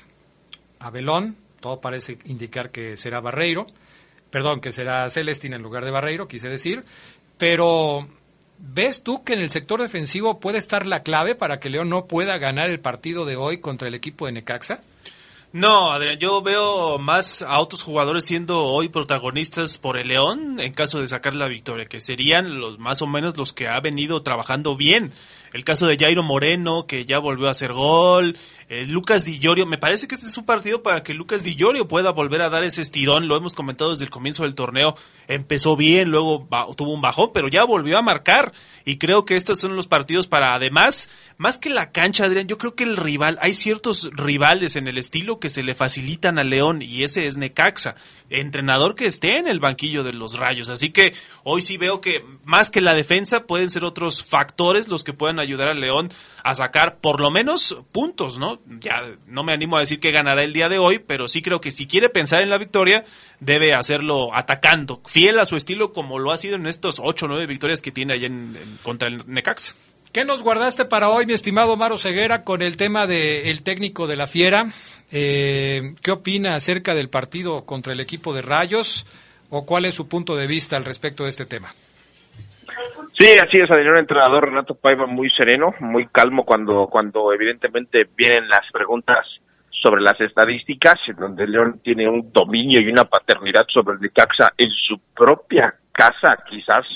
a Belón, todo parece indicar que será Barreiro, perdón, que será Celestín en lugar de Barreiro, quise decir, pero ¿ves tú que en el sector defensivo puede estar la clave para que León no pueda ganar el partido de hoy contra el equipo de Necaxa? No, Adrián, yo veo más a otros jugadores siendo hoy protagonistas por el León en caso de sacar la victoria, que serían los más o menos los que ha venido trabajando bien. El caso de Jairo Moreno, que ya volvió a hacer gol. Eh, Lucas Di Llorio, me parece que este es un partido para que Lucas Di Llorio pueda volver a dar ese estirón. Lo hemos comentado desde el comienzo del torneo. Empezó bien, luego tuvo un bajón, pero ya volvió a marcar. Y creo que estos son los partidos para, además, más que la cancha, Adrián, yo creo que el rival, hay ciertos rivales en el estilo que se le facilitan a León y ese es Necaxa, entrenador que esté en el banquillo de los Rayos. Así que hoy sí veo que más que la defensa pueden ser otros factores los que puedan ayudar al León a sacar por lo menos puntos, ¿no? Ya no me animo a decir que ganará el día de hoy, pero sí creo que si quiere pensar en la victoria, debe hacerlo atacando, fiel a su estilo como lo ha sido en estos ocho o nueve victorias que tiene allá en, contra el Necaxa. ¿Qué nos guardaste para hoy, mi estimado Maro Ceguera, con el tema del técnico de la Fiera? Eh, ¿Qué opina acerca del partido contra el equipo de Rayos? ¿O cuál es su punto de vista al respecto de este tema? Sí, así es, Adrián, entrenador Renato Paiva muy sereno, muy calmo cuando, cuando evidentemente vienen las preguntas sobre las estadísticas, en donde León tiene un dominio y una paternidad sobre el Necaxa en su propia casa, quizás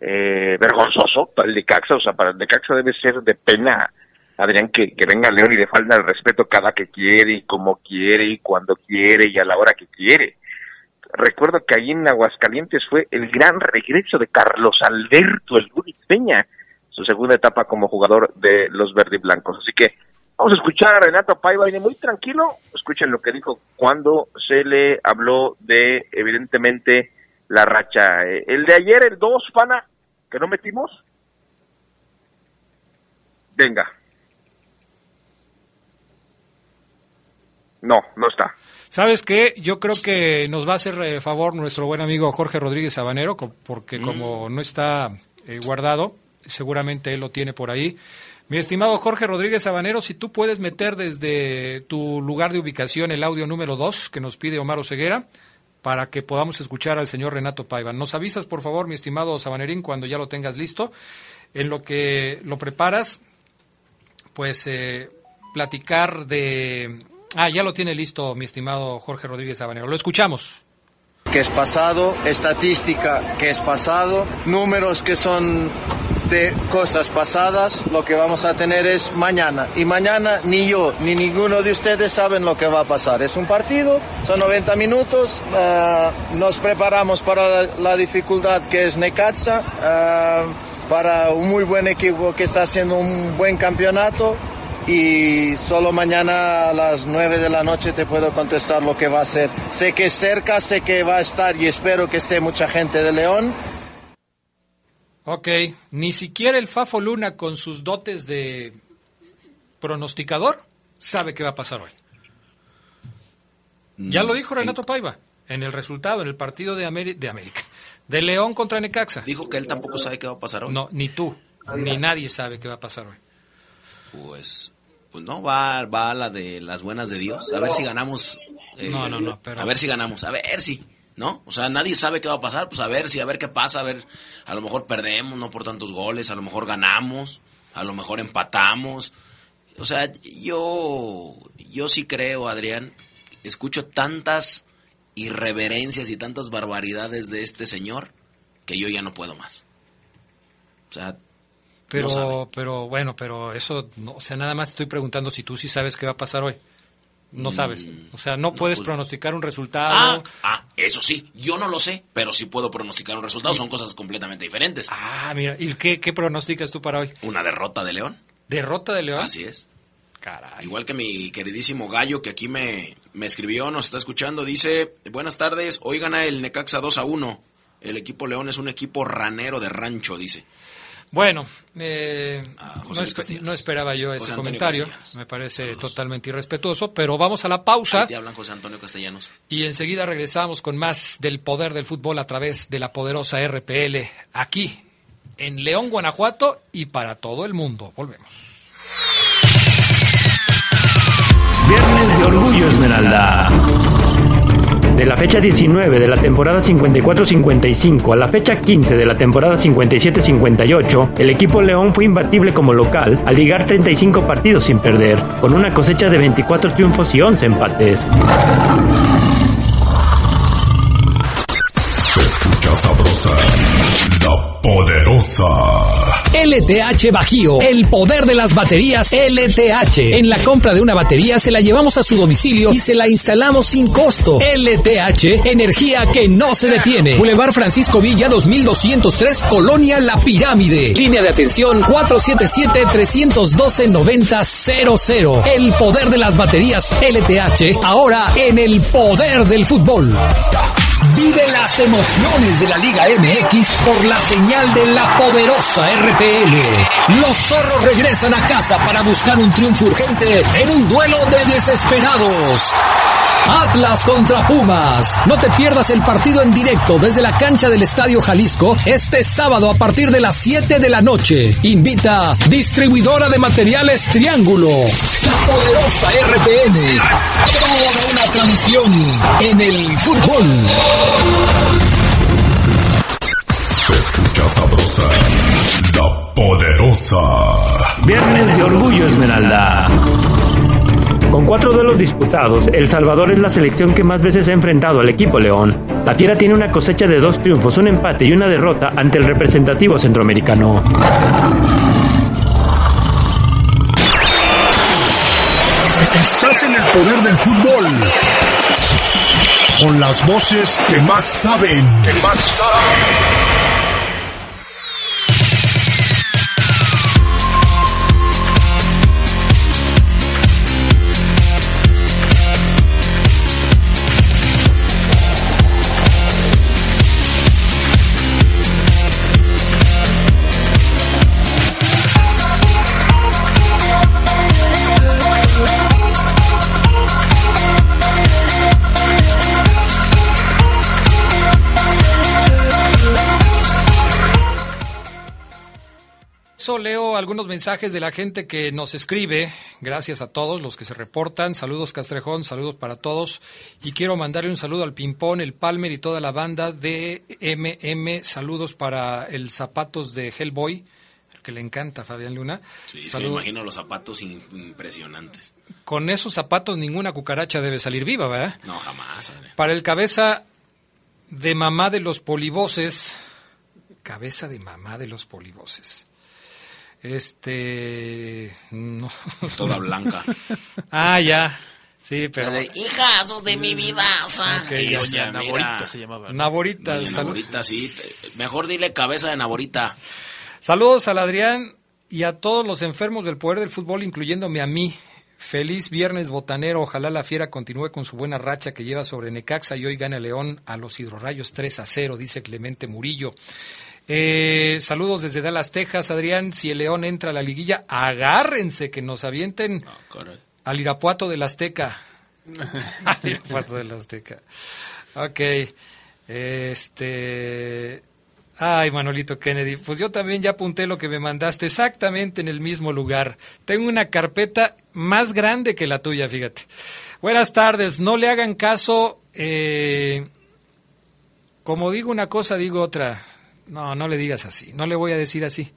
eh, vergonzoso para el Necaxa, o sea, para el Necaxa debe ser de pena, Adrián, que, que venga León y le falta el respeto cada que quiere y como quiere y cuando quiere y a la hora que quiere recuerdo que ahí en Aguascalientes fue el gran regreso de Carlos Alberto El Guri Peña, su segunda etapa como jugador de los verdiblancos. Así que vamos a escuchar a Renato Paiva, viene muy tranquilo. Escuchen lo que dijo cuando se le habló de, evidentemente, la racha. Eh, El de ayer, el 2, Pana, que no metimos. Venga. No, no está. ¿Sabes qué? Yo creo que nos va a hacer eh, favor nuestro buen amigo Jorge Rodríguez Sabanero, porque como no está eh, guardado, seguramente él lo tiene por ahí. Mi estimado Jorge Rodríguez Sabanero, si tú puedes meter desde tu lugar de ubicación el audio número 2 que nos pide Omar Ceguera para que podamos escuchar al señor Renato Paiva. Nos avisas, por favor, mi estimado Sabanerín, cuando ya lo tengas listo. En lo que lo preparas, pues eh, platicar de... Ah, ya lo tiene listo mi estimado Jorge Rodríguez Sabanero. Lo escuchamos. que es pasado, estadística que es pasado, números que son de cosas pasadas, lo que vamos a tener es mañana. Y mañana ni yo ni ninguno de ustedes saben lo que va a pasar. Es un partido, son 90 minutos, eh, nos preparamos para la, la dificultad que es Necaxa, eh, para un muy buen equipo que está haciendo un buen campeonato y solo mañana a las 9 de la noche te puedo contestar lo que va a ser. Sé que es cerca, sé que va a estar y espero que esté mucha gente de León. Ok, ni siquiera el Fafo Luna con sus dotes de pronosticador sabe qué va a pasar hoy. Ya lo dijo Renato Paiva en el resultado, en el partido de, Ameri- de América, de León contra Necaxa. Dijo que él tampoco sabe qué va a pasar hoy. No, ni tú, ni nadie sabe qué va a pasar hoy. Pues, pues no, va, va a la de las buenas de Dios. A ver si ganamos. eh, No, no, no, pero- A ver si ganamos, a ver si. ¿No? O sea, nadie sabe qué va a pasar. Pues a ver si, a ver qué pasa. A ver, a lo mejor perdemos, no por tantos goles. A lo mejor ganamos. a lo mejor empatamos. O sea, yo, yo sí creo, Adrián, escucho tantas irreverencias y tantas barbaridades de este señor que yo ya no puedo más. O sea, Pero, no pero bueno, pero eso, no, o sea, nada más estoy preguntando si tú sí sabes qué va a pasar hoy. No sabes. O sea, no puedes pronosticar un resultado. Ah, ah, eso sí, yo no lo sé, pero sí puedo pronosticar un resultado. Son cosas completamente diferentes. Ah, mira, ¿y qué, qué pronosticas tú para hoy? Una derrota de León. ¿Derrota de León? Así es. Caray. Igual que mi queridísimo Gallo que aquí me, me escribió, nos está escuchando, dice, buenas tardes, hoy gana el Necaxa 2 a 1. El equipo León es un equipo ranero de rancho, dice. Bueno, eh, José no, esperaba yo ese comentario. Castellanos. Me parece totalmente irrespetuoso, pero vamos a la pausa Ahí te hablan José Antonio Castellanos. y enseguida regresamos con más del poder del fútbol a través de la poderosa RPL aquí en León, Guanajuato y para todo el mundo. Volvemos. Viernes de Orgullo Esmeralda. De la fecha 19 de la temporada 54-55 a la fecha 15 de la temporada 57-58, el equipo León fue imbatible como local al ligar 35 partidos sin perder, con una cosecha de 24 triunfos y 11 empates. Se escucha sabrosa, la poderosa. LTH Bajío, el poder de las baterías LTH. En la compra de una batería se la llevamos a su domicilio y se la instalamos sin costo. LTH, energía que no se detiene. Boulevard Francisco Villa 2203, Colonia La Pirámide. Línea de atención 477-312-9000. El poder de las baterías LTH, ahora en el poder del fútbol. Vive las emociones de la Liga MX por la señal de la poderosa RPL. Los zorros regresan a casa para buscar un triunfo urgente en un duelo de desesperados. Atlas contra Pumas. No te pierdas el partido en directo desde la cancha del Estadio Jalisco este sábado a partir de las 7 de la noche. Invita distribuidora de materiales Triángulo. La poderosa RPN. Toda una tradición en el fútbol. Se escucha sabrosa, la poderosa. Viernes de Orgullo Esmeralda. Con cuatro duelos disputados, El Salvador es la selección que más veces ha enfrentado al equipo León. La Fiera tiene una cosecha de dos triunfos, un empate y una derrota ante el representativo centroamericano. Con las voces que más saben. Leo algunos mensajes de la gente que nos escribe. Gracias a todos los que se reportan. Saludos Castrejón, saludos para todos. Y quiero mandarle un saludo al Pimpón, el Palmer y toda la banda de MM. Saludos para el Zapatos de Hellboy, el que le encanta a Fabián Luna. Sí, se me imagino los zapatos impresionantes. Con esos zapatos ninguna cucaracha debe salir viva, ¿verdad? No, jamás. Adrián. Para el cabeza de mamá de los polivoces. Cabeza de mamá de los polivoces. Este. No. Toda blanca. ah, ya. Sí, pero. Hijazos de mi vida. Ok, ya, Doña ya, Naborita mira. se llamaba. ¿no? Naborita, Doña Naborita, sí. Mejor dile cabeza de Naborita. Saludos al Adrián y a todos los enfermos del poder del fútbol, incluyéndome a mí. Feliz viernes botanero. Ojalá la fiera continúe con su buena racha que lleva sobre Necaxa y hoy gane León a los hidrorrayos 3 a 0, dice Clemente Murillo. Eh, saludos desde Dallas, Texas, Adrián. Si el León entra a la liguilla, agárrense que nos avienten al Irapuato del Azteca. al Irapuato del Azteca. Ok. Este. Ay, Manolito Kennedy, pues yo también ya apunté lo que me mandaste exactamente en el mismo lugar. Tengo una carpeta más grande que la tuya, fíjate. Buenas tardes, no le hagan caso. eh, como digo una cosa, digo otra. No, no le digas así, no le voy a decir así.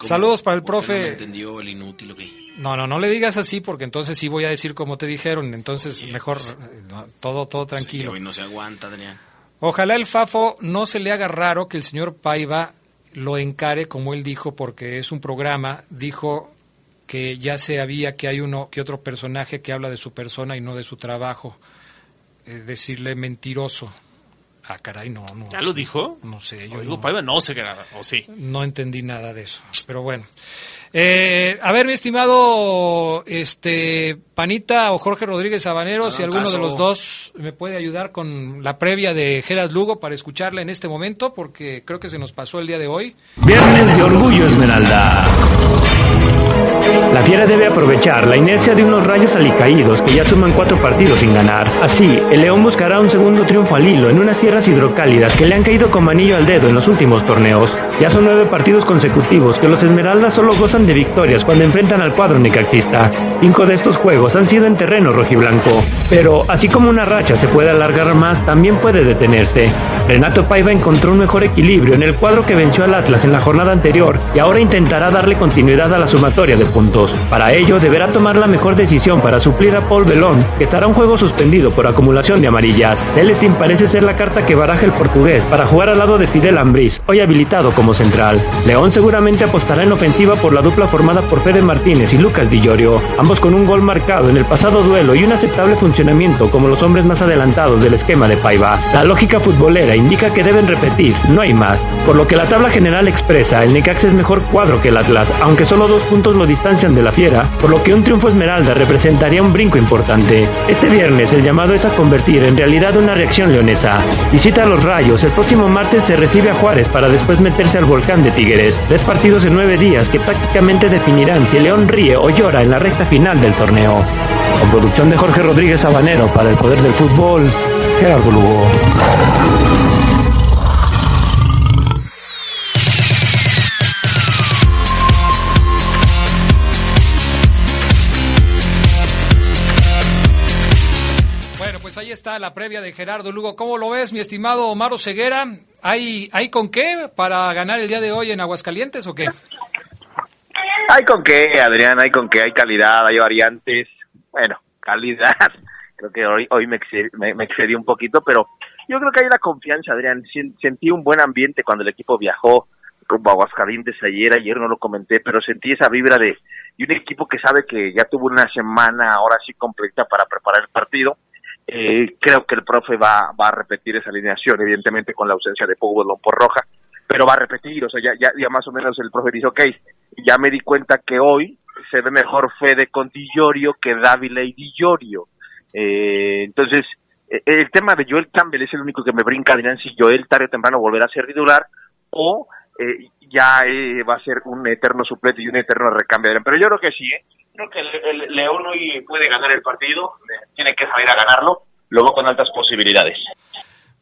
Saludos para el ¿por qué No profe. me entendió el inútil. No, no, no le digas así porque entonces sí voy a decir como te dijeron. Entonces mejor eh, no, todo, todo tranquilo. Hoy no se aguanta, Adrián. Ojalá el Fafo no se le haga raro que el señor Paiva lo encare como él dijo porque es un programa. Dijo que ya se había que hay uno que otro personaje que habla de su persona y no de su trabajo. Es decirle mentiroso. Ah, caray, no, no. ¿Ya lo dijo? No sé, yo Oigo, no, Paiva no sé qué nada, o sí. no entendí nada de eso. Pero bueno. Eh, a ver, mi estimado este Panita o Jorge Rodríguez Sabanero, si alguno de los dos me puede ayudar con la previa de Gerard Lugo para escucharla en este momento, porque creo que se nos pasó el día de hoy. Viernes de Orgullo Esmeralda. La Fiera debe aprovechar la inercia de unos rayos alicaídos que ya suman cuatro partidos sin ganar. Así, el León buscará un segundo triunfo al hilo en unas tierras hidrocálidas que le han caído como anillo al dedo en los últimos torneos. Ya son nueve partidos consecutivos que los Esmeraldas solo gozan de victorias cuando enfrentan al cuadro necaxista. Cinco de estos juegos han sido en terreno rojiblanco. Pero, así como una racha se puede alargar más, también puede detenerse. Renato Paiva encontró un mejor equilibrio en el cuadro que venció al Atlas en la jornada anterior y ahora intentará darle continuidad a la sumatoria de puntos. Para ello, deberá tomar la mejor decisión para suplir a Paul Belón, que estará un juego suspendido por acumulación de amarillas. Celestin parece ser la carta que baraja el portugués para jugar al lado de Fidel Ambriz, hoy habilitado como central. León seguramente apostará en ofensiva por la dupla formada por Fede Martínez y Lucas Di Llorio, ambos con un gol marcado en el pasado duelo y un aceptable funcionamiento como los hombres más adelantados del esquema de Paiva. La lógica futbolera indica que deben repetir, no hay más. Por lo que la tabla general expresa, el Necaxa es mejor cuadro que el Atlas, aunque solo dos puntos lo de la Fiera, por lo que un triunfo Esmeralda representaría un brinco importante. Este viernes el llamado es a convertir en realidad una reacción leonesa. Visita a los Rayos, el próximo martes se recibe a Juárez para después meterse al volcán de Tigres. Tres partidos en nueve días que prácticamente definirán si León ríe o llora en la recta final del torneo. Con producción de Jorge Rodríguez Sabanero para el Poder del Fútbol, Gerardo Lugo. Está la previa de Gerardo Lugo. ¿Cómo lo ves, mi estimado Omar Ceguera? ¿Hay, ¿Hay con qué para ganar el día de hoy en Aguascalientes o qué? Hay con qué, Adrián, hay con qué, hay calidad, hay variantes. Bueno, calidad. Creo que hoy, hoy me, excedí, me, me un poquito, pero yo creo que hay la confianza, Adrián. Sentí un buen ambiente cuando el equipo viajó rumbo a Aguascalientes ayer. Ayer no lo comenté, pero sentí esa vibra de, de un equipo que sabe que ya tuvo una semana ahora sí completa para preparar el partido. Eh, creo que el profe va, va a repetir esa alineación, evidentemente con la ausencia de Pogba por roja, pero va a repetir, o sea, ya, ya, ya más o menos el profe dice, ok, ya me di cuenta que hoy se ve mejor Fede con Di Llorio que Dávila y Di Llorio. Eh, entonces, eh, el tema de Joel Campbell es el único que me brinca, Adrián, si Joel tarde o temprano volverá a ser titular o eh, ya eh, va a ser un eterno suplente y un eterno recambio. Pero yo creo que sí, ¿eh? Creo que el, León hoy puede ganar el partido, eh, tiene que salir a ganarlo, luego con altas posibilidades.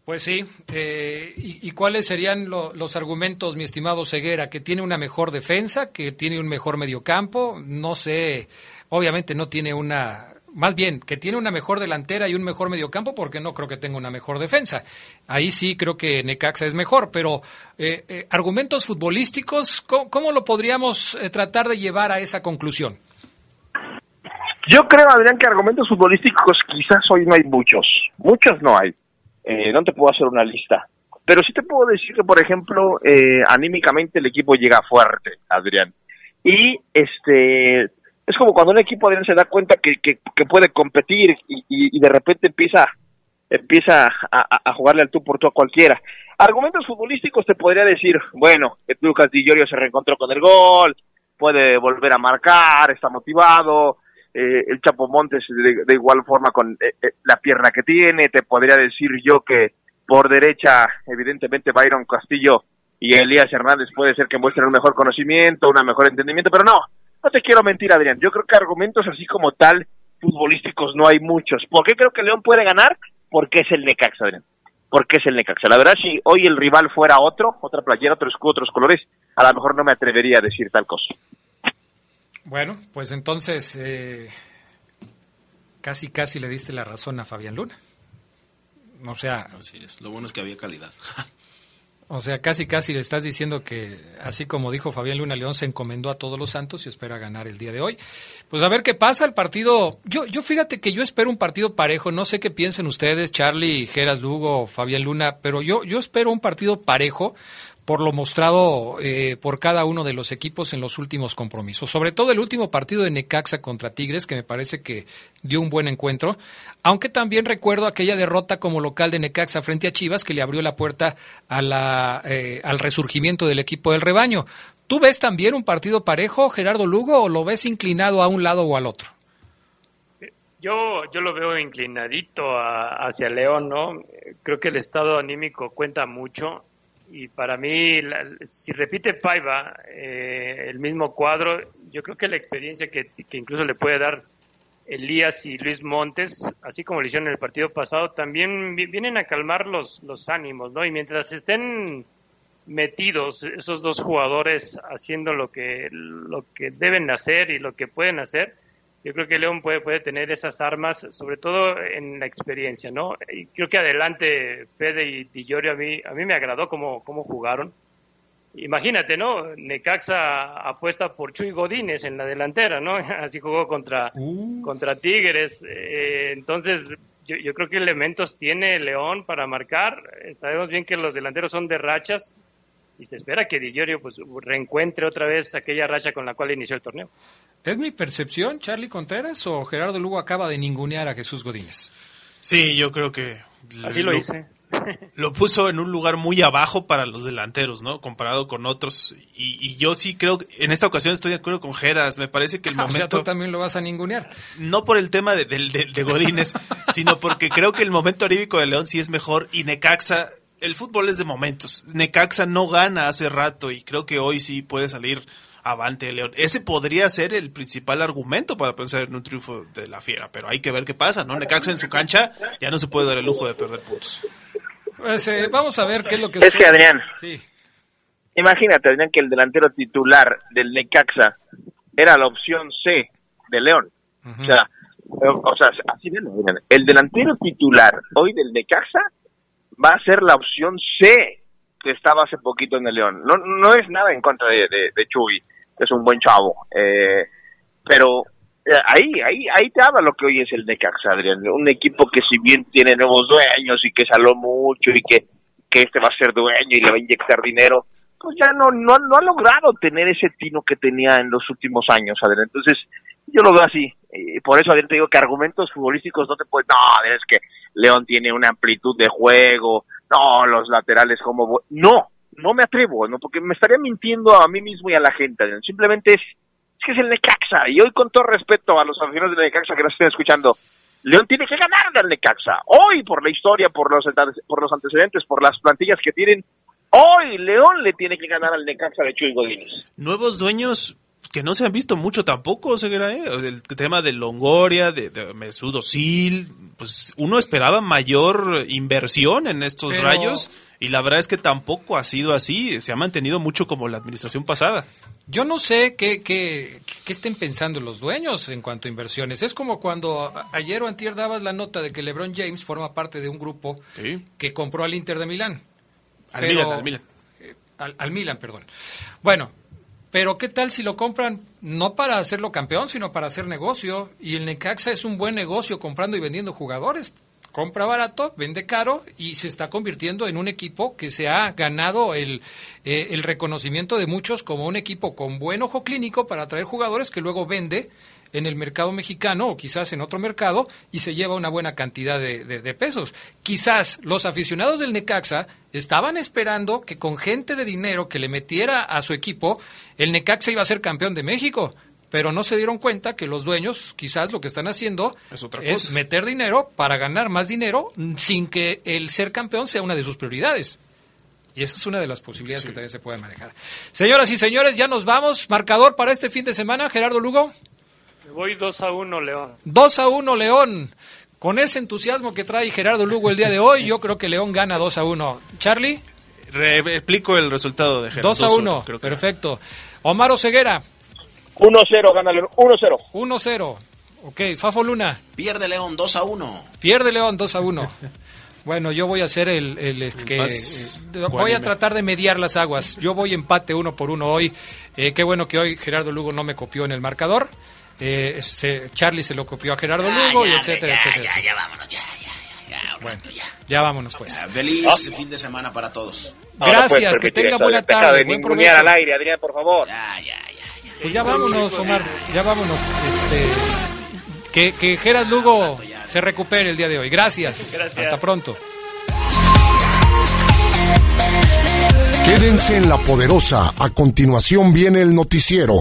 Pues sí. eh, y, cuáles serían lo- los argumentos, mi estimado Ceguera? Que tiene una mejor defensa, que tiene un mejor mediocampo. No sé, obviamente no tiene una. Más bien, que tiene una mejor delantera y un mejor mediocampo, porque no creo que tenga una mejor defensa. Ahí sí creo que Necaxa es mejor, pero eh, eh, argumentos futbolísticos, ¿cómo, cómo lo podríamos eh, tratar de llevar a esa conclusión? Yo creo, Adrián, que argumentos futbolísticos quizás hoy no hay muchos. Muchos no hay. Eh, no te puedo hacer una lista. Pero sí te puedo decir que, por ejemplo, eh, anímicamente el equipo llega fuerte, Adrián. Y este es como cuando un equipo, Adrián, se da cuenta que, que, que puede competir y, y, de repente empieza empieza a, a- jugarle al tú por tú a cualquiera. Argumentos futbolísticos te podría decir, bueno, Lucas Di Llorio se reencontró con el gol, puede volver a marcar, está motivado, eh, el Chapo Montes de, igual forma con eh, eh, la pierna que tiene, te podría decir yo que por derecha, evidentemente Byron Castillo y Elías Hernández puede ser que muestren un mejor conocimiento, un mejor entendimiento, pero no, no te quiero mentir Adrián, yo creo que argumentos así como tal futbolísticos no hay muchos. ¿Por qué creo que León puede ganar? Porque es el Necaxa, Adrián. Porque es el Necaxa. La verdad, si hoy el rival fuera otro, otra playera, otro escudo, otros colores, a lo mejor no me atrevería a decir tal cosa. Bueno, pues entonces eh, casi casi le diste la razón a Fabián Luna. O sea, Así es. Lo bueno es que había calidad. O sea, casi casi le estás diciendo que, así como dijo Fabián Luna León, se encomendó a todos los santos y espera ganar el día de hoy. Pues a ver qué pasa el partido. Yo, yo fíjate que yo espero un partido parejo. No sé qué piensen ustedes, Charlie, Geras Lugo, Fabián Luna, pero yo, yo espero un partido parejo por lo mostrado eh, por cada uno de los equipos en los últimos compromisos. Sobre todo el último partido de Necaxa contra Tigres, que me parece que dio un buen encuentro, aunque también recuerdo aquella derrota como local de Necaxa frente a Chivas que le abrió la puerta a la, eh, al resurgimiento del equipo del rebaño. ¿Tú ves también un partido parejo, Gerardo Lugo, o lo ves inclinado a un lado o al otro? Yo, yo lo veo inclinadito hacia León, ¿no? Creo que el estado anímico cuenta mucho y para mí, si repite Paiva eh, el mismo cuadro, yo creo que la experiencia que, incluso le puede dar Elías y Luis Montes, así como lo hicieron en el partido pasado, también vienen a calmar los, los ánimos, ¿no? Y mientras estén metidos esos dos jugadores haciendo lo que, lo que deben hacer y lo que pueden hacer, yo creo que León puede, puede tener esas armas, sobre todo en la experiencia, ¿no? Y creo que adelante Fede y Di a mí, a mí me agradó cómo, cómo jugaron. Imagínate, ¿no? Necaxa apuesta por Chuy Godínez en la delantera, ¿no? Así jugó contra, uh. contra Tigres. Eh, entonces, yo, yo, creo que elementos tiene León para marcar. sabemos bien que los delanteros son de rachas y se espera que Di pues, reencuentre otra vez aquella racha con la cual inició el torneo. ¿Es mi percepción, Charlie Contreras, o Gerardo Lugo acaba de ningunear a Jesús Godínez? Sí, yo creo que... Así lo, hice. lo puso en un lugar muy abajo para los delanteros, ¿no? Comparado con otros. Y, yo sí creo, en esta ocasión estoy de acuerdo con Geras. Me parece que el momento. O sea, tú también lo vas a ningunear. No por el tema de, de, Godínez, sino porque creo que el momento aríbico de León sí es mejor. Y Necaxa, el fútbol es de momentos. Necaxa no gana hace rato y creo que hoy sí puede salir avante León. Ese podría ser el principal argumento para pensar en un triunfo de la Fiera, pero hay que ver qué pasa, ¿no? Necaxa en su cancha ya no se puede dar el lujo de perder puntos. Pues, eh, vamos a ver qué es lo que... Es que Adrián, sí. imagínate Adrián que el delantero titular del Necaxa era la opción C de León. O sea, o sea, así ven, el delantero titular hoy del Necaxa va a ser la opción C que estaba hace poquito en el León. No, no es nada en contra de, de, Chuy, es un buen chavo. Eh, pero eh, ahí, ahí, ahí te habla lo que hoy es el Necaxa, Adrián. Un equipo que si bien tiene nuevos dueños y que saló mucho y que, que este va a ser dueño y le va a inyectar dinero, pues ya no, no, no ha logrado tener ese tino que tenía en los últimos años, Adrián. Entonces, yo lo veo así. Y por eso, Adrián, te digo que argumentos futbolísticos no te pueden... No, es que León tiene una amplitud de juego, no, los laterales como... No, no me atrevo, no porque me estaría mintiendo a mí mismo y a la gente. Simplemente es, es que es el Necaxa. Y hoy, con todo respeto a los aficionados del Necaxa que nos estén escuchando, León tiene que ganar al Necaxa. Hoy, por la historia, por los, por los antecedentes, por las plantillas que tienen, hoy León le tiene que ganar al Necaxa de Chuy Godínez. Nuevos dueños que no se han visto mucho tampoco, Segura, ¿eh? el tema de Longoria, de, de Mesudo pues uno esperaba mayor inversión en estos rayos y la verdad es que tampoco ha sido así, se ha mantenido mucho como la administración pasada. Yo no sé qué, qué, qué estén pensando los dueños en cuanto a inversiones. Es como cuando ayer o antier dabas la nota de que LeBron James forma parte de un grupo que compró al Inter de Milán. Al Milan, al Milan. Eh, al Milan, perdón. Bueno, pero ¿qué tal si lo compran no para hacerlo campeón, sino para hacer negocio? Y el Necaxa es un buen negocio comprando y vendiendo jugadores. Compra barato, vende caro y se está convirtiendo en un equipo que se ha ganado el, eh, el reconocimiento de muchos como un equipo con buen ojo clínico para atraer jugadores que luego vende en el mercado mexicano o quizás en otro mercado y se lleva una buena cantidad de, pesos. Quizás los aficionados del Necaxa estaban esperando que con gente de dinero que le metiera a su equipo, el Necaxa iba a ser campeón de México. Pero no se dieron cuenta que los dueños quizás lo que están haciendo es, meter dinero para ganar más dinero sin que el ser campeón sea una de sus prioridades. Y esa es una de las posibilidades que también se pueden manejar. Señoras y señores, ya nos vamos. Marcador para este fin de semana, Gerardo Lugo. Voy 2 a 1, León. 2 a 1, León. Con ese entusiasmo que trae Gerardo Lugo el día de hoy, yo creo que León gana 2 a 1. ¿Charlie? explico el resultado de Gerardo. 2 a 1, perfecto. Omar Ceguera. 1-0, gana León. 1-0. 1-0. Ok, Fafo Luna. Pierde León 2 a 1. Pierde León 2 a 1. Bueno, yo voy a hacer el, el, el que Más eh, voy a tratar de mediar las aguas. Yo voy empate uno por uno hoy. Eh, qué bueno que hoy Gerardo Lugo no me copió en el marcador. Eh, se- Charlie se lo copió a Gerardo Lugo y etcétera, etcétera. etcétera. Ya vámonos, ya, ya, ya, ya. Bueno, ya vámonos pues. Feliz fin de semana para todos. Gracias, que tenga buena tarde, de buen provecho. al aire, Adrián, por favor. Pues ya vámonos, Omar, ya vámonos. Este, que, que Gerard Lugo se recupere el día de hoy. Gracias. Hasta pronto. Quédense en la poderosa. A continuación viene el noticiero.